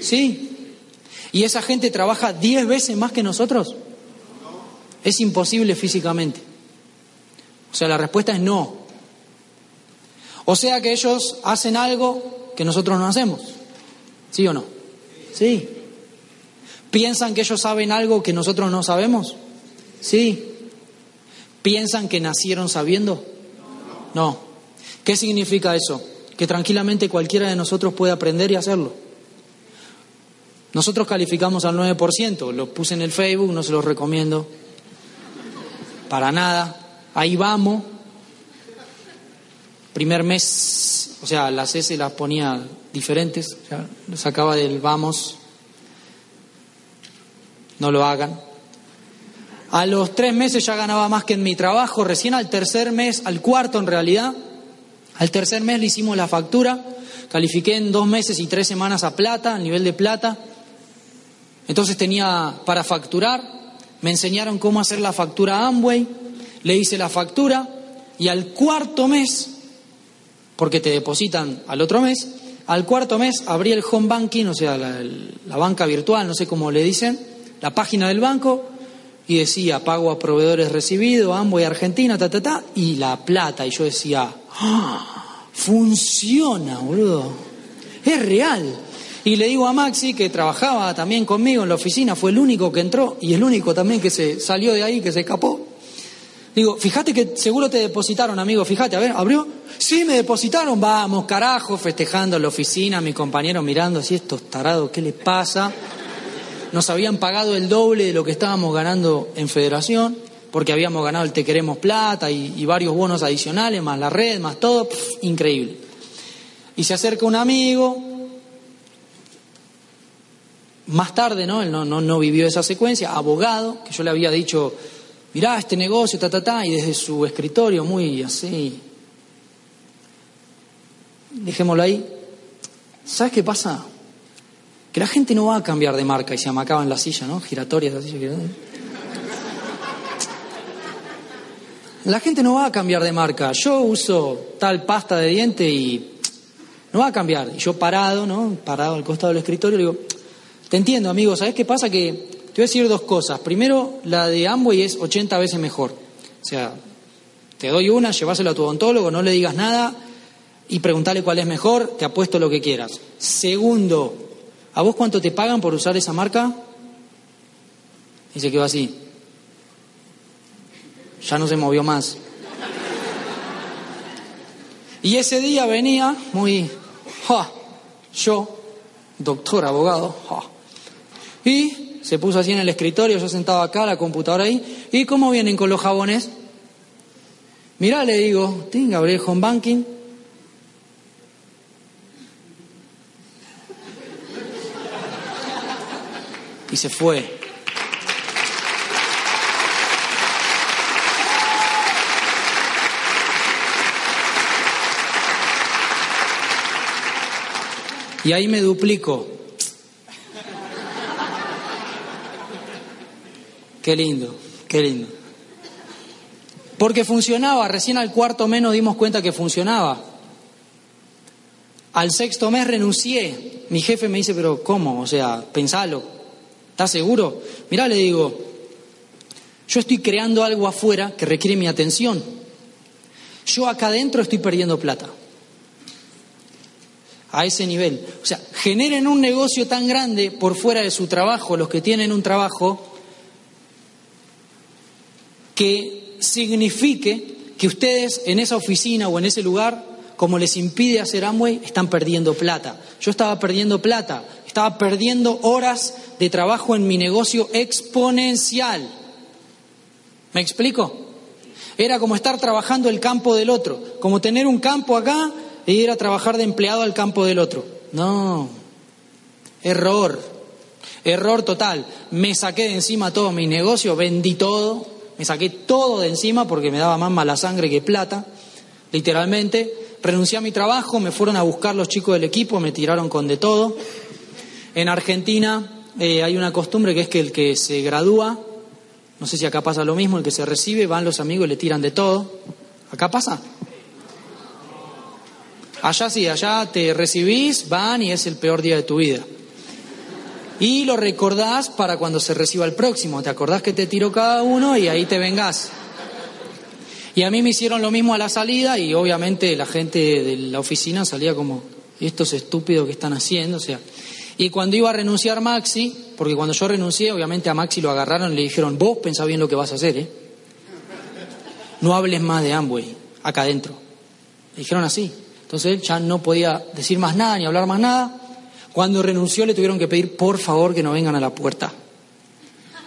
Sí. ¿Y esa gente trabaja diez veces más que nosotros? Es imposible físicamente. O sea, la respuesta es no. O sea que ellos hacen algo que nosotros no hacemos. ¿Sí o no? Sí. ¿Piensan que ellos saben algo que nosotros no sabemos? Sí. ¿Piensan que nacieron sabiendo? No. ¿Qué significa eso? Que tranquilamente cualquiera de nosotros puede aprender y hacerlo. Nosotros calificamos al 9%, lo puse en el Facebook, no se los recomiendo. Para nada. Ahí vamos, Primer mes, o sea, las S las ponía diferentes, o sea, sacaba del vamos, no lo hagan. A los tres meses ya ganaba más que en mi trabajo, recién al tercer mes, al cuarto en realidad, al tercer mes le hicimos la factura, califiqué en dos meses y tres semanas a plata, a nivel de plata, entonces tenía para facturar, me enseñaron cómo hacer la factura Amway, le hice la factura y al cuarto mes, porque te depositan al otro mes, al cuarto mes abrí el home banking, o sea, la, banca virtual, no sé cómo le dicen, la página del banco y decía pago a proveedores recibido, Amway Argentina, ta, ta, ta, y la plata. Y yo decía, ¡Ah! funciona, boludo, es real. Y le digo a Maxi, que trabajaba también conmigo en la oficina, fue el único que entró y el único también que se salió de ahí, que se escapó. Digo, fíjate que seguro te depositaron, amigo, fíjate, a ver, ¿abrió? Sí, me depositaron, vamos, carajo, festejando en la oficina, mi compañero mirando así, estos tarados, ¿qué les pasa? Nos habían pagado el doble de lo que estábamos ganando en federación, porque habíamos ganado el Te Queremos Plata y, varios bonos adicionales, más la red, más todo, increíble. Y se acerca un amigo, más tarde, ¿no? Él no, no, no vivió esa secuencia, abogado, que yo le había dicho, mirá este negocio, ta, ta, ta, y desde su escritorio, muy así, dejémoslo ahí. ¿Sabes qué pasa? Que la gente no va a cambiar de marca y se amacaba en la silla, ¿no? Giratoria, la silla, La gente no va a cambiar de marca. Yo uso tal pasta de diente y no va a cambiar. Y yo parado, ¿no? Parado al costado del escritorio, le digo, te entiendo, amigo, ¿sabes qué pasa? Que te voy a decir dos cosas. Primero, la de Amway es 80 veces mejor. O sea, te doy una, lleváselo a tu odontólogo, no le digas nada y preguntale cuál es mejor, te apuesto lo que quieras. Segundo, ¿a vos cuánto te pagan por usar esa marca? Y se quedó así. Ya no se movió más. Y ese día venía muy, yo, doctor, abogado, y se puso así en el escritorio, yo sentado acá, la computadora ahí. ¿Y cómo vienen con los jabones? Mirá, le digo, tenga, abrí home banking. Y se fue. Y ahí me duplico. Qué lindo, qué lindo. Porque funcionaba, recién al cuarto mes nos dimos cuenta que funcionaba. Al sexto mes renuncié. Mi jefe me dice, pero ¿cómo? O sea, pensalo. ¿Estás seguro? Mirá, le digo, yo estoy creando algo afuera que requiere mi atención. Yo acá adentro estoy perdiendo plata. A ese nivel. O sea, generen un negocio tan grande por fuera de su trabajo, los que tienen un trabajo, que signifique que ustedes en esa oficina o en ese lugar, como les impide hacer Amway, están perdiendo plata. Yo estaba perdiendo plata, estaba perdiendo horas de trabajo en mi negocio exponencial. ¿Me explico? Era como estar trabajando el campo del otro, como tener un campo acá e ir a trabajar de empleado al campo del otro. No, error, error total. Me saqué de encima todo mi negocio, vendí todo, me saqué todo de encima porque me daba más mala sangre que plata, literalmente. Renuncié a mi trabajo, me fueron a buscar los chicos del equipo, me tiraron con de todo. En Argentina eh, hay una costumbre que es que el que se gradúa, no sé si acá pasa lo mismo, el que se recibe, van los amigos y le tiran de todo. ¿Acá pasa? Allá sí, allá te recibís, van y es el peor día de tu vida. Y lo recordás para cuando se reciba el próximo. Te acordás que te tiró cada uno y ahí te vengás. Y a mí me hicieron lo mismo a la salida y obviamente la gente de la oficina salía como, estos estúpidos que están haciendo? O sea, y cuando iba a renunciar Maxi, porque cuando yo renuncié, obviamente a Maxi lo agarraron y le dijeron, vos pensá bien lo que vas a hacer, ¿eh? No hables más de Amway, acá adentro. Le dijeron así. Entonces ya no podía decir más nada ni hablar más nada. Cuando renunció le tuvieron que pedir por favor que no vengan a la puerta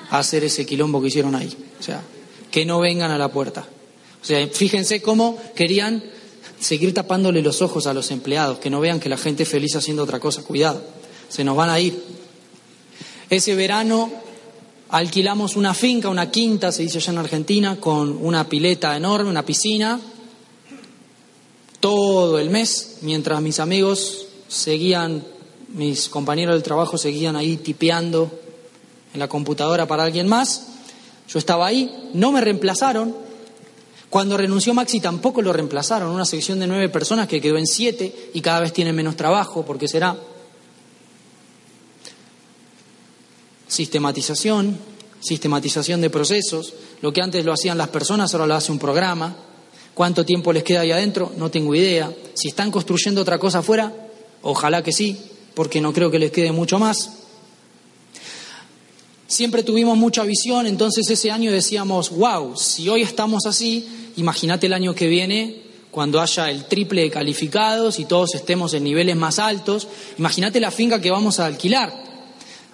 a hacer ese quilombo que hicieron ahí. O sea, que no vengan a la puerta. O sea, fíjense cómo querían seguir tapándole los ojos a los empleados, que no vean que la gente es feliz haciendo otra cosa. Cuidado, se nos van a ir. Ese verano alquilamos una finca, una quinta, se dice allá en Argentina, con una pileta enorme, una piscina, todo el mes, mientras mis amigos seguían, mis compañeros del trabajo seguían ahí tipeando en la computadora para alguien más. Yo estaba ahí, no me reemplazaron. Cuando renunció Maxi tampoco lo reemplazaron. Una sección de nueve personas que quedó en siete y cada vez tiene menos trabajo, porque será sistematización, sistematización de procesos. Lo que antes lo hacían las personas, ahora lo hace un programa. ¿Cuánto tiempo les queda ahí adentro? No tengo idea. Si están construyendo otra cosa afuera, ojalá que sí, porque no creo que les quede mucho más. Siempre tuvimos mucha visión, entonces ese año decíamos, wow, si hoy estamos así, imagínate el año que viene, cuando haya el triple de calificados y todos estemos en niveles más altos, imagínate la finca que vamos a alquilar.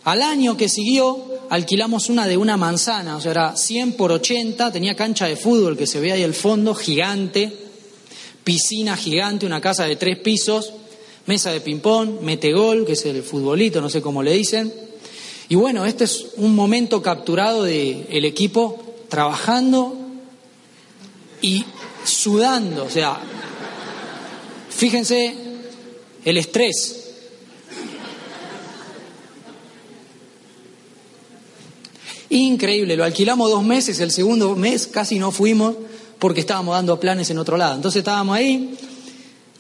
Al año que siguió, alquilamos una de una manzana, o sea, era 100 por 80, tenía cancha de fútbol que se ve ahí al fondo, gigante, piscina gigante, una casa de tres pisos, mesa de ping-pong, metegol, que es el futbolito, no sé cómo le dicen. Y bueno, este es un momento capturado del el equipo trabajando y sudando, o sea, fíjense el estrés. Increíble, lo alquilamos dos meses, el segundo mes casi no fuimos porque estábamos dando planes en otro lado. Entonces estábamos ahí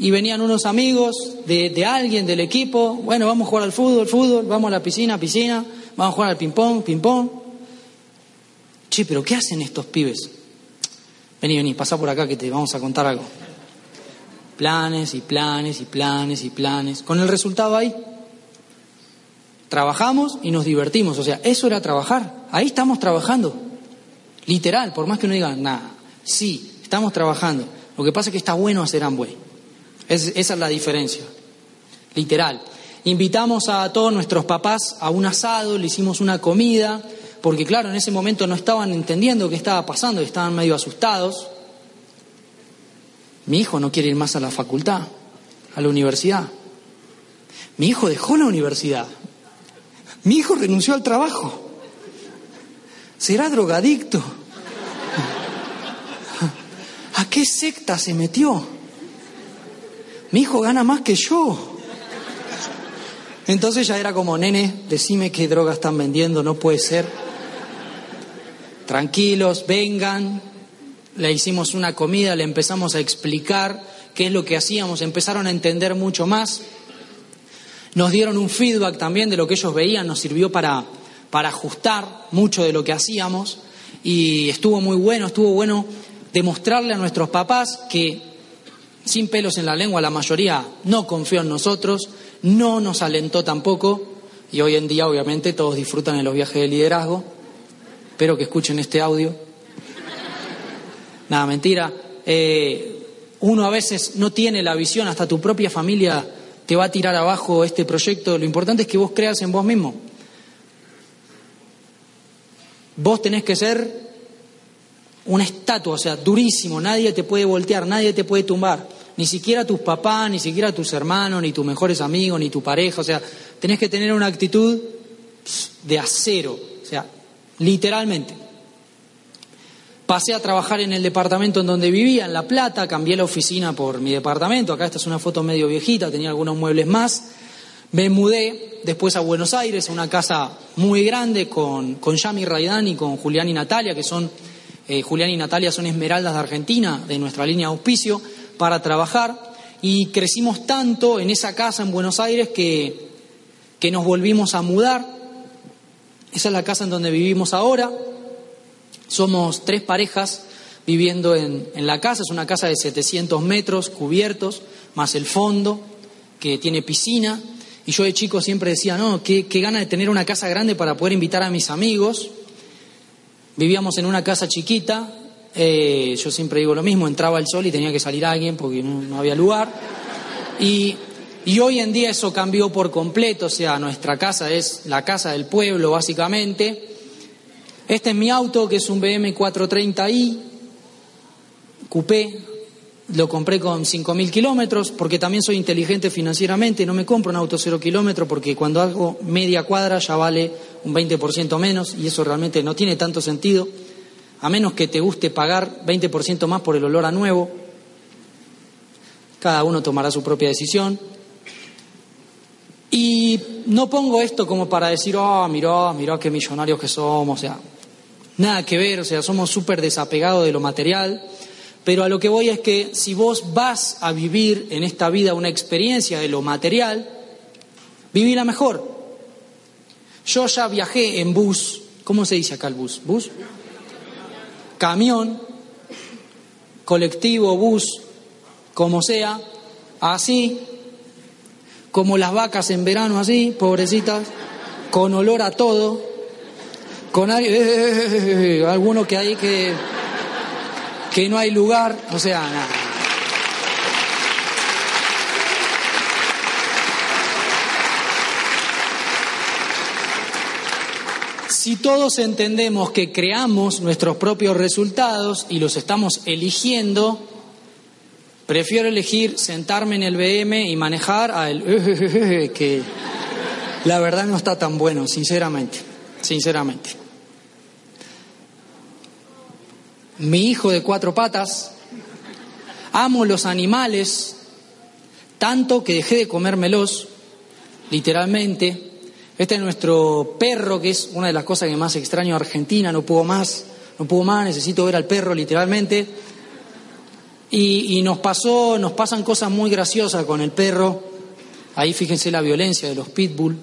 y venían unos amigos de, alguien del equipo, bueno, vamos a jugar al fútbol, fútbol, vamos a la piscina, piscina, vamos a jugar al ping-pong, ping-pong. Che, pero ¿qué hacen estos pibes? Vení, vení, pasá por acá que te vamos a contar algo. Planes y planes y planes y planes. Con el resultado ahí, trabajamos y nos divertimos. O sea, eso era trabajar. Ahí estamos trabajando. Literal, por más que uno diga, nada, sí, estamos trabajando. Lo que pasa es que está bueno hacer Amway. Esa es la diferencia. Literal. Invitamos a todos nuestros papás a un asado, le hicimos una comida, porque claro, en ese momento no estaban entendiendo qué estaba pasando, estaban medio asustados. Mi hijo no quiere ir más a la facultad, a la universidad. Mi hijo dejó la universidad. Mi hijo renunció al trabajo. ¿Será drogadicto? ¿A qué secta se metió? Mi hijo gana más que yo. Entonces ya era como, nene, decime qué droga están vendiendo, no puede ser. Tranquilos, vengan. Le hicimos una comida, le empezamos a explicar qué es lo que hacíamos, empezaron a entender mucho más. Nos dieron un feedback también de lo que ellos veían, nos sirvió para, para ajustar mucho de lo que hacíamos y estuvo muy bueno, estuvo bueno demostrarle a nuestros papás que sin pelos en la lengua la mayoría no confió en nosotros, no nos alentó tampoco y hoy en día obviamente todos disfrutan de los viajes de liderazgo. Espero que escuchen este audio. Nada, mentira. Eh, uno a veces no tiene la visión, hasta tu propia familia te va a tirar abajo este proyecto. Lo importante es que vos creas en vos mismo. Vos tenés que ser una estatua, o sea, durísimo, nadie te puede voltear, nadie te puede tumbar, ni siquiera tus papás, ni siquiera tus hermanos, ni tus mejores amigos, ni tu pareja, o sea, tenés que tener una actitud de acero, o sea, literalmente. Pasé a trabajar en el departamento en donde vivía, en La Plata, cambié la oficina por mi departamento, acá esta es una foto medio viejita, tenía algunos muebles más. Me mudé después a Buenos Aires, a una casa muy grande con, con Yami Raidán y con Julián y Natalia, que son, eh, Julián y Natalia son esmeraldas de Argentina, de nuestra línea de auspicio, para trabajar. Y crecimos tanto en esa casa en Buenos Aires que, que nos volvimos a mudar. Esa es la casa en donde vivimos ahora. Somos tres parejas viviendo en, la casa, es una casa de 700 metros cubiertos, más el fondo, que tiene piscina. Y yo de chico siempre decía, no, qué, qué gana de tener una casa grande para poder invitar a mis amigos. Vivíamos en una casa chiquita, eh, yo siempre digo lo mismo, entraba el sol y tenía que salir alguien porque no, había lugar. Y, y, hoy en día eso cambió por completo, o sea, nuestra casa es la casa del pueblo básicamente. Este es mi auto, que es un BM 430i, coupé, lo compré con 5.000 kilómetros, porque también soy inteligente financieramente, no me compro un auto cero kilómetro, porque cuando hago media cuadra ya vale un 20% menos, y eso realmente no tiene tanto sentido, a menos que te guste pagar 20% más por el olor a nuevo. Cada uno tomará su propia decisión. Y no pongo esto como para decir, oh, mirá, mirá qué millonarios que somos, o sea, nada que ver, o sea, somos súper desapegados de lo material, pero a lo que voy es que si vos vas a vivir en esta vida una experiencia de lo material, vivila mejor. Yo ya viajé en bus, ¿cómo se dice acá el bus? ¿Bus? Camión, colectivo, bus, como sea, así, como las vacas en verano así, pobrecitas, con olor a todo, con alguno que hay que, que no hay lugar, o sea, nada. Si todos entendemos que creamos nuestros propios resultados y los estamos eligiendo, Prefiero elegir sentarme en el BM y manejar a el que la verdad no está tan bueno, sinceramente, sinceramente. Mi hijo de cuatro patas, amo los animales tanto que dejé de comérmelos, literalmente. Este es nuestro perro, que es una de las cosas que más extraño a Argentina, no puedo más, no puedo más, necesito ver al perro literalmente. Y, nos pasó, nos pasan cosas muy graciosas con el perro. Ahí fíjense la violencia de los pitbull,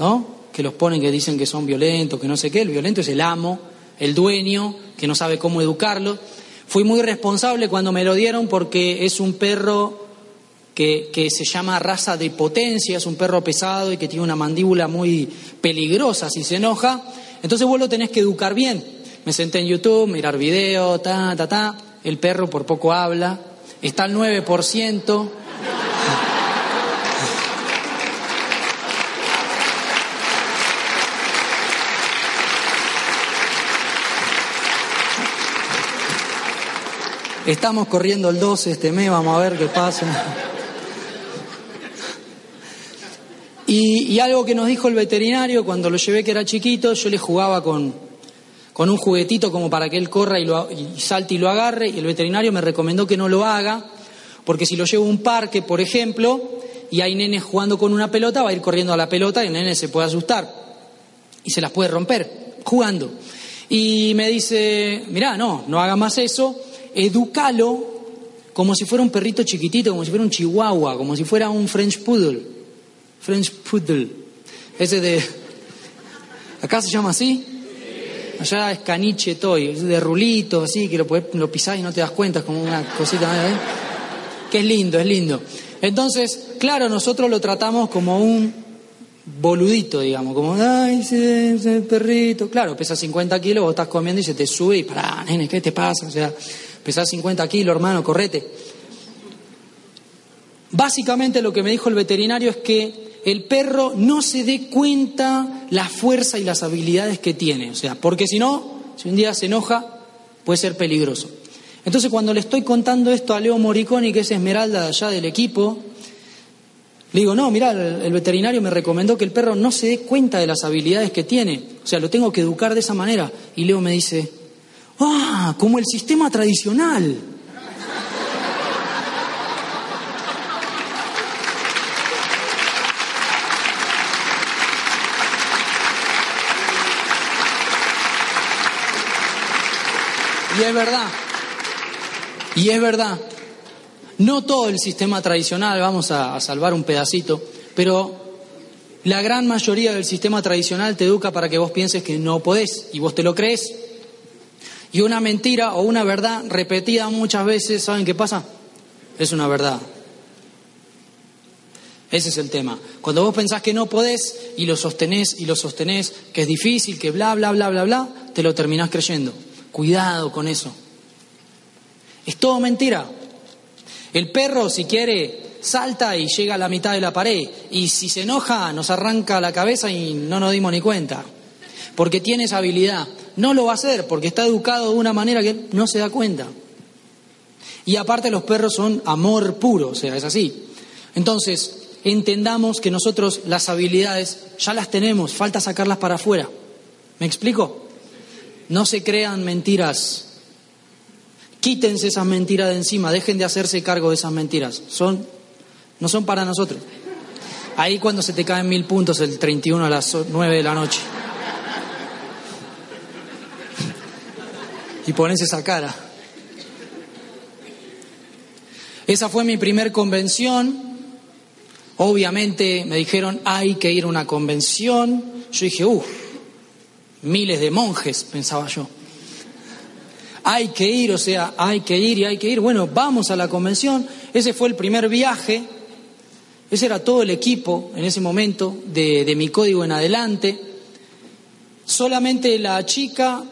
¿no? Que los ponen que dicen que son violentos, que no sé qué. El violento es el amo, el dueño, que no sabe cómo educarlo. Fui muy responsable cuando me lo dieron porque es un perro que, que, se llama raza de potencia, es un perro pesado y que tiene una mandíbula muy peligrosa si se enoja. Entonces vos lo tenés que educar bien. Me senté en YouTube, mirar video, ta, ta, ta. El perro por poco habla. Está al 9%. Estamos corriendo el 12 este mes, vamos a ver qué pasa. Y, algo que nos dijo el veterinario cuando lo llevé que era chiquito, yo le jugaba con, con un juguetito como para que él corra y, lo, y salte y lo agarre, y el veterinario me recomendó que no lo haga, porque si lo llevo a un parque, por ejemplo, y hay nenes jugando con una pelota, va a ir corriendo a la pelota y el nene se puede asustar y se las puede romper jugando. Y me dice, mirá, no, no haga más eso, edúcalo como si fuera un perrito chiquitito, como si fuera un chihuahua, como si fuera un French poodle. French poodle. Ese de... ¿Acá se llama así? Allá es caniche toy, es de rulito, así, que lo, lo pisás y no te das cuenta, es como una cosita, ¿eh? que es lindo, es lindo. Entonces, claro, nosotros lo tratamos como un boludito, digamos, como, ay, ese, perrito. Claro, pesa 50 kilos, vos estás comiendo y se te sube y, para, nene, ¿qué te pasa? O sea, pesás 50 kilos, hermano, correte. Básicamente lo que me dijo el veterinario es que el perro no se dé cuenta la fuerza y las habilidades que tiene. O sea, porque si no, si un día se enoja, puede ser peligroso. Entonces, cuando le estoy contando esto a Leo Moriconi, que es Esmeralda de allá del equipo, le digo, no, mira, el, veterinario me recomendó que el perro no se dé cuenta de las habilidades que tiene. O sea, lo tengo que educar de esa manera. Y Leo me dice, ah, como el sistema tradicional. Y es verdad. Y es verdad. No todo el sistema tradicional, vamos a, salvar un pedacito, pero la gran mayoría del sistema tradicional te educa para que vos pienses que no podés y vos te lo crees. Y una mentira o una verdad repetida muchas veces, ¿saben qué pasa? Es una verdad. Ese es el tema. Cuando vos pensás que no podés y lo sostenés y lo sostenés, que es difícil, que bla, bla, bla, bla, bla, te lo terminás creyendo. Cuidado con eso. Es todo mentira. El perro, si quiere, salta y llega a la mitad de la pared. Y si se enoja, nos arranca la cabeza y no nos dimos ni cuenta. Porque tiene esa habilidad. No lo va a hacer porque está educado de una manera que no se da cuenta. Y aparte los perros son amor puro, o sea, es así. Entonces, entendamos que nosotros las habilidades ya las tenemos, falta sacarlas para afuera. ¿Me explico? No se crean mentiras. Quítense esas mentiras de encima, dejen de hacerse cargo de esas mentiras. Son, no son para nosotros. Ahí cuando se te caen mil puntos el 31 a las 9 de la noche. Y pones esa cara. Esa fue mi primer convención. Obviamente me dijeron, hay que ir a una convención. Yo dije, uff, miles de monjes, pensaba yo. Hay que ir, o sea, hay que ir y hay que ir. Bueno, vamos a la convención. Ese fue el primer viaje. Ese era todo el equipo en ese momento, de, de mi código en adelante. Solamente la chica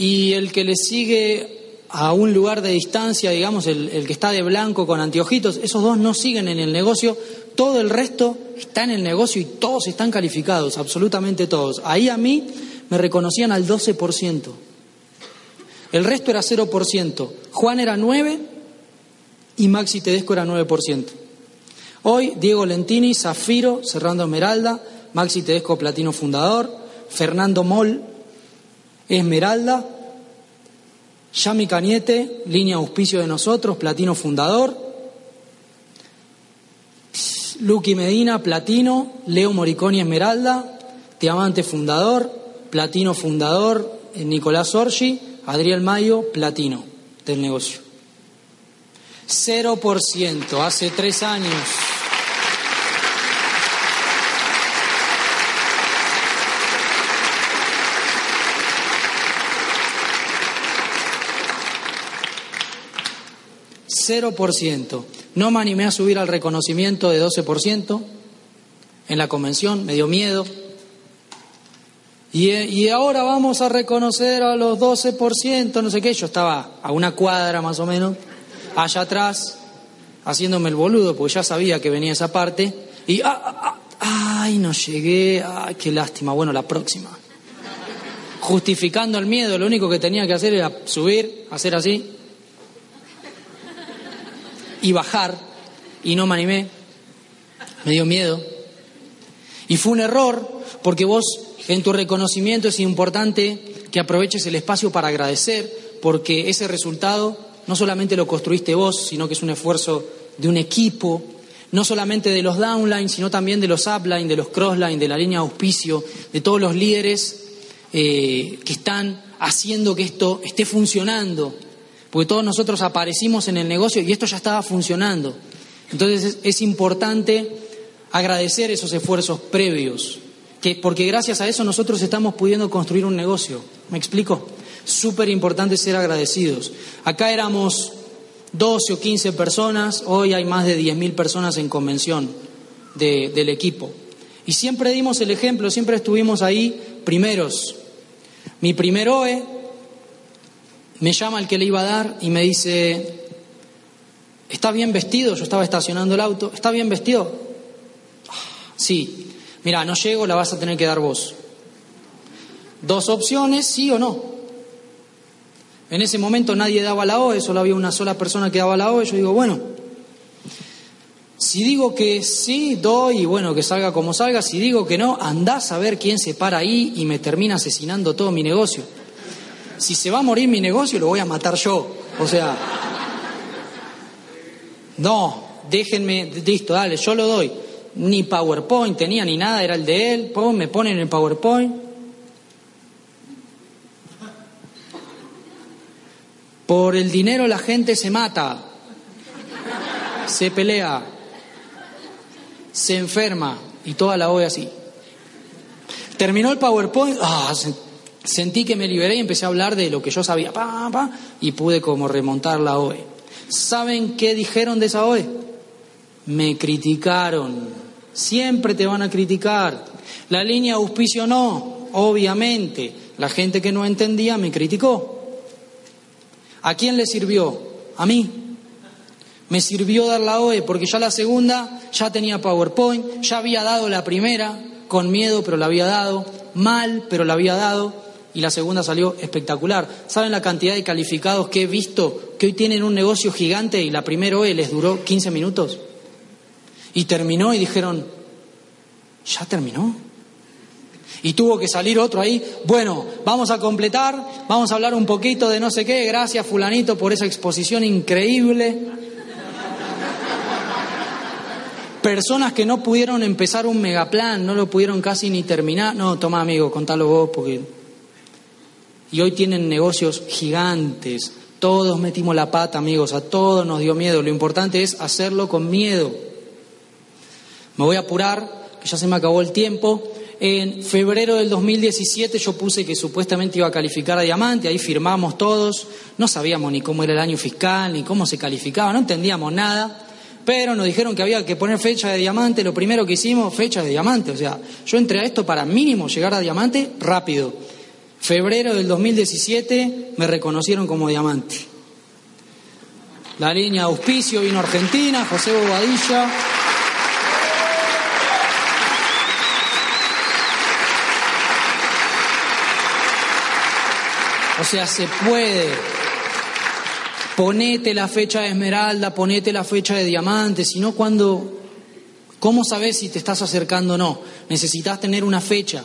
y el que le sigue a un lugar de distancia, digamos, el, que está de blanco con anteojitos, esos dos no siguen en el negocio, todo el resto está en el negocio y todos están calificados, absolutamente todos. Ahí a mí me reconocían al 12%. El resto era 0%. Juan era 9% y Maxi Tedesco era 9%. Hoy Diego Lentini, Zafiro, cerrando Esmeralda, Maxi Tedesco Platino Fundador, Fernando Moll, Esmeralda, Yami Cañete, línea auspicio de nosotros, Platino Fundador, Lucky Medina, Platino, Leo Moriconi Esmeralda, Diamante Fundador, Platino Fundador, Nicolás Orgi, Adriel Mayo, Platino del negocio. 0% hace tres años. Cero por ciento. No me animé a subir al reconocimiento de 12% en la convención, me dio miedo. Y, y, ahora vamos a reconocer a los 12%, no sé qué. Yo estaba a una cuadra más o menos, allá atrás, haciéndome el boludo, porque ya sabía que venía esa parte. Y, ah, ah, ah, ay, no llegué, ay, qué lástima, bueno, la próxima. Justificando el miedo, lo único que tenía que hacer era subir, hacer así, y bajar, y no me animé, me dio miedo. Y fue un error, porque vos en tu reconocimiento es importante que aproveches el espacio para agradecer, porque ese resultado no solamente lo construiste vos, sino que es un esfuerzo de un equipo, no solamente de los downline, sino también de los upline, de los crossline, de la línea auspicio, de todos los líderes eh, que están haciendo que esto esté funcionando, porque todos nosotros aparecimos en el negocio y esto ya estaba funcionando. Entonces es, importante agradecer esos esfuerzos previos, que, porque gracias a eso nosotros estamos pudiendo construir un negocio. ¿Me explico? Súper importante ser agradecidos. Acá éramos 12 o 15 personas, hoy hay más de 10.000 personas en convención de, del equipo. Y siempre dimos el ejemplo, siempre estuvimos ahí primeros. Mi primer OE me llama el que le iba a dar y me dice, ¿está bien vestido? Yo estaba estacionando el auto, ¿está bien vestido? Sí, mira, no llego, la vas a tener que dar vos. Dos opciones, sí o no. En ese momento nadie daba la OE, solo había una sola persona que daba la OE. Yo digo, bueno, si digo que sí, doy y bueno, que salga como salga. Si digo que no, andás a ver quién se para ahí y me termina asesinando todo mi negocio. Si se va a morir mi negocio, lo voy a matar yo. O sea, no, déjenme, listo, dale, yo lo doy. Ni PowerPoint tenía ni nada, era el de él. Me ponen el PowerPoint. Por el dinero la gente se mata, se pelea, se enferma y toda la OE así. Terminó el PowerPoint, ah, sentí que me liberé y empecé a hablar de lo que yo sabía, pa, pa, y pude como remontar la OE. ¿Saben qué dijeron de esa OE? Me criticaron. Siempre te van a criticar. La línea auspicio no, obviamente. La gente que no entendía me criticó. ¿A quién le sirvió? A mí. Me sirvió dar la OE porque ya la segunda ya tenía PowerPoint, ya había dado la primera, con miedo, pero la había dado, mal, pero la había dado. Y la segunda salió espectacular. ¿Saben la cantidad de calificados que he visto que hoy tienen un negocio gigante y la primera OE les duró 15 minutos? Y terminó y dijeron, ¿ya terminó? Y tuvo que salir otro ahí, bueno, vamos a completar, vamos a hablar un poquito de no sé qué, gracias fulanito por esa exposición increíble. Personas que no pudieron empezar un megaplan, no lo pudieron casi ni terminar. No, toma amigo, contalo vos porque... Y hoy tienen negocios gigantes. Todos metimos la pata, amigos, a todos nos dio miedo. Lo importante es hacerlo con miedo. Me voy a apurar, que ya se me acabó el tiempo. En febrero del 2017 yo puse que supuestamente iba a calificar a diamante, ahí firmamos todos, no sabíamos ni cómo era el año fiscal, ni cómo se calificaba, no entendíamos nada, pero nos dijeron que había que poner fecha de diamante, lo primero que hicimos, fecha de diamante, o sea, yo entré a esto para mínimo llegar a diamante rápido. Febrero del 2017 me reconocieron como diamante. La línea auspicio vino Argentina, José Bobadilla. O sea, se puede. Ponete la fecha de esmeralda, ponete la fecha de diamante, sino cuando... ¿Cómo sabes si te estás acercando o no? Necesitas tener una fecha.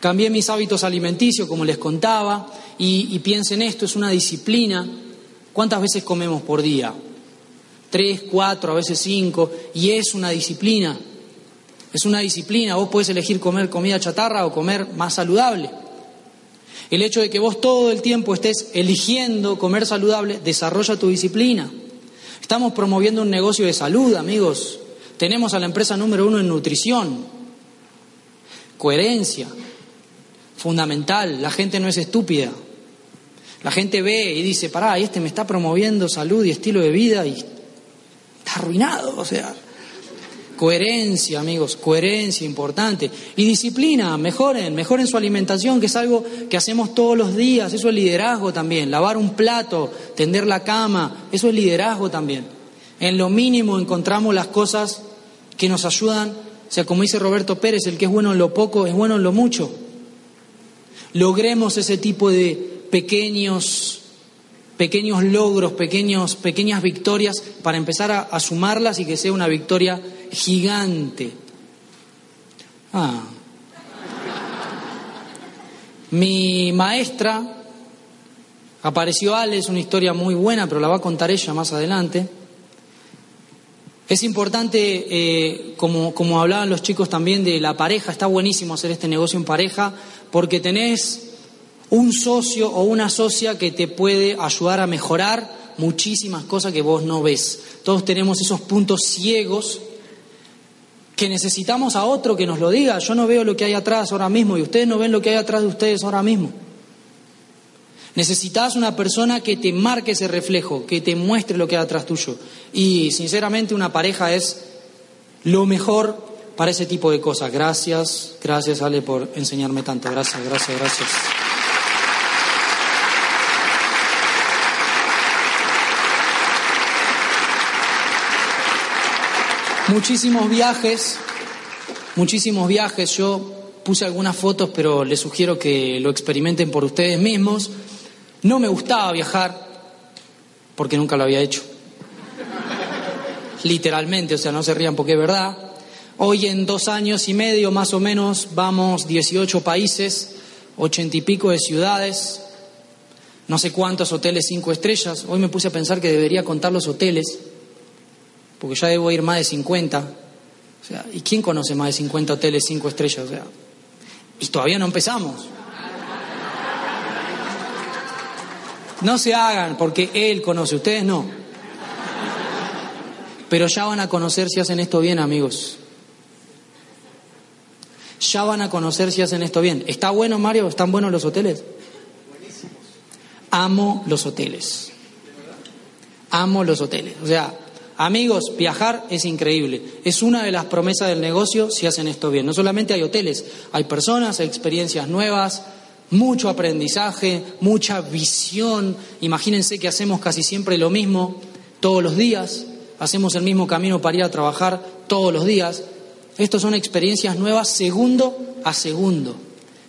Cambié mis hábitos alimenticios, como les contaba, y, piensen esto, es una disciplina. ¿Cuántas veces comemos por día? Tres, cuatro, a veces cinco, y es una disciplina. Es una disciplina. Vos puedes elegir comer comida chatarra o comer más saludable. El hecho de que vos todo el tiempo estés eligiendo comer saludable desarrolla tu disciplina. Estamos promoviendo un negocio de salud, amigos. Tenemos a la empresa número uno en nutrición. Coherencia. Fundamental. La gente no es estúpida. La gente ve y dice, pará, este me está promoviendo salud y estilo de vida y está arruinado. O sea, Coherencia, amigos, coherencia importante. Y disciplina, mejoren, mejoren su alimentación, que es algo que hacemos todos los días. Eso es liderazgo también. Lavar un plato, tender la cama, eso es liderazgo también. En lo mínimo encontramos las cosas que nos ayudan. O sea, como dice Roberto Pérez, el que es bueno en lo poco es bueno en lo mucho. Logremos ese tipo de pequeños pequeños logros, pequeños, pequeñas victorias para empezar a, sumarlas y que sea una victoria gigante. Ah. Mi maestra, apareció Ale, es una historia muy buena, pero la va a contar ella más adelante. Es importante, eh, como, como hablaban los chicos también de la pareja, está buenísimo hacer este negocio en pareja, porque tenés un socio o una socia que te puede ayudar a mejorar muchísimas cosas que vos no ves. Todos tenemos esos puntos ciegos que necesitamos a otro que nos lo diga. Yo no veo lo que hay atrás ahora mismo y ustedes no ven lo que hay atrás de ustedes ahora mismo. Necesitas una persona que te marque ese reflejo, que te muestre lo que hay atrás tuyo. Y sinceramente una pareja es lo mejor para ese tipo de cosas. Gracias, gracias Ale por enseñarme tanto. Gracias, gracias, gracias. Muchísimos viajes, muchísimos viajes. Yo puse algunas fotos, pero les sugiero que lo experimenten por ustedes mismos. No me gustaba viajar porque nunca lo había hecho. Literalmente, o sea, no se rían porque es verdad. Hoy en dos años y medio más o menos vamos 18 países, ochenta y pico de ciudades, no sé cuántos hoteles cinco estrellas. Hoy me puse a pensar que debería contar los hoteles porque ya debo ir más de 50. O sea, ¿y quién conoce más de 50 hoteles 5 estrellas? O sea, y todavía no empezamos. No se hagan porque él conoce, ustedes no. Pero ya van a conocer si hacen esto bien, amigos. Ya van a conocer si hacen esto bien. ¿Está bueno, Mario? ¿Están buenos los hoteles? Amo los hoteles. Amo los hoteles. O sea, Amigos, viajar es increíble. Es una de las promesas del negocio si hacen esto bien. No solamente hay hoteles, hay personas, hay experiencias nuevas, mucho aprendizaje, mucha visión. Imagínense que hacemos casi siempre lo mismo todos los días, hacemos el mismo camino para ir a trabajar todos los días. Estas son experiencias nuevas segundo a segundo.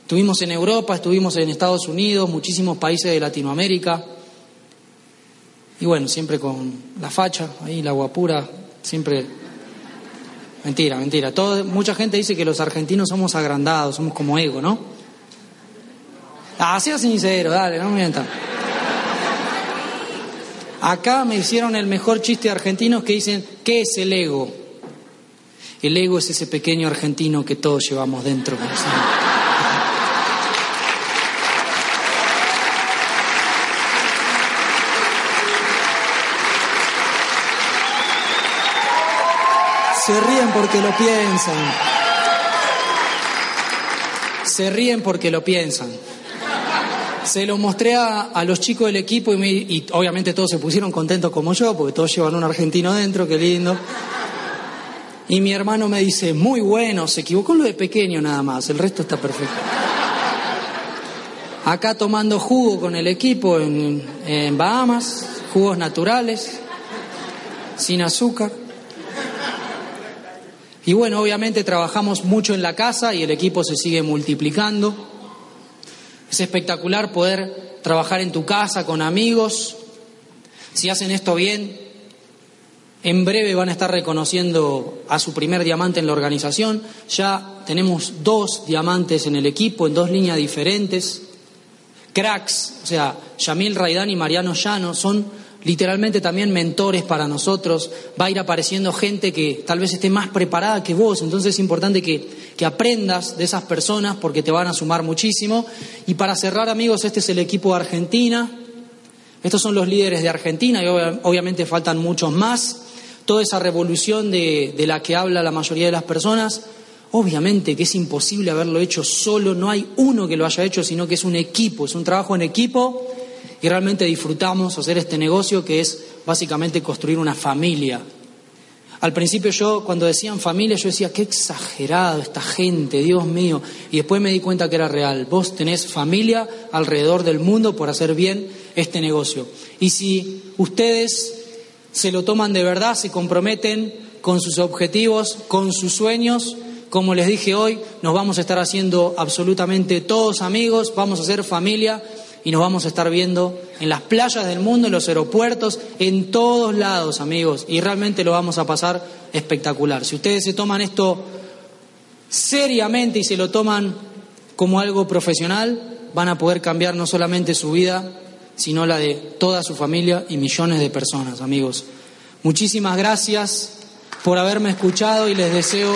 Estuvimos en Europa, estuvimos en Estados Unidos, muchísimos países de Latinoamérica. Y bueno, siempre con la facha, ahí la guapura, siempre... Mentira, mentira. Mucha gente dice que los argentinos somos agrandados, somos como ego, ¿no? Ah, sea sincero, dale, no mientan. Acá me hicieron el mejor chiste argentino que dicen, ¿qué es el ego? El ego es ese pequeño argentino que todos llevamos dentro. Se ríen porque lo piensan. Se ríen porque lo piensan. Se lo mostré a, los chicos del equipo y, y, obviamente todos se pusieron contentos como yo, porque todos llevan un argentino dentro, qué lindo. Y mi hermano me dice, muy bueno, se equivocó en lo de pequeño nada más, el resto está perfecto. Acá tomando jugo con el equipo en Bahamas, jugos naturales, sin azúcar. Y bueno, obviamente trabajamos mucho en la casa y el equipo se sigue multiplicando. Es espectacular poder trabajar en tu casa con amigos. Si hacen esto bien, en breve van a estar reconociendo a su primer diamante en la organización. Ya tenemos dos diamantes en el equipo, en dos líneas diferentes. Cracks, o sea, Yamil Raidán y Mariano Llano son literalmente también mentores para nosotros, va a ir apareciendo gente que tal vez esté más preparada que vos, entonces es importante que, que, aprendas de esas personas porque te van a sumar muchísimo. Y para cerrar amigos, este es el equipo de Argentina, estos son los líderes de Argentina y obviamente faltan muchos más, toda esa revolución de, de la que habla la mayoría de las personas. Obviamente que es imposible haberlo hecho solo, no hay uno que lo haya hecho, sino que es un equipo, es un trabajo en equipo y realmente disfrutamos hacer este negocio que es básicamente construir una familia. Al principio yo, cuando decían familia, yo decía, qué exagerado esta gente, Dios mío. Y después me di cuenta que era real. Vos tenés familia alrededor del mundo por hacer bien este negocio. Y si ustedes se lo toman de verdad, se comprometen con sus objetivos, con sus sueños, como les dije hoy, nos vamos a estar haciendo absolutamente todos amigos, vamos a ser familia y nos vamos a estar viendo en las playas del mundo, en los aeropuertos, en todos lados, amigos, y realmente lo vamos a pasar espectacular. Si ustedes se toman esto seriamente y se lo toman como algo profesional, van a poder cambiar no solamente su vida, sino la de toda su familia y millones de personas, amigos. Muchísimas gracias por haberme escuchado y les deseo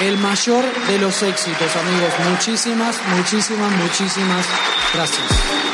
el mayor de los éxitos, amigos. Muchísimas, muchísimas, muchísimas gracias.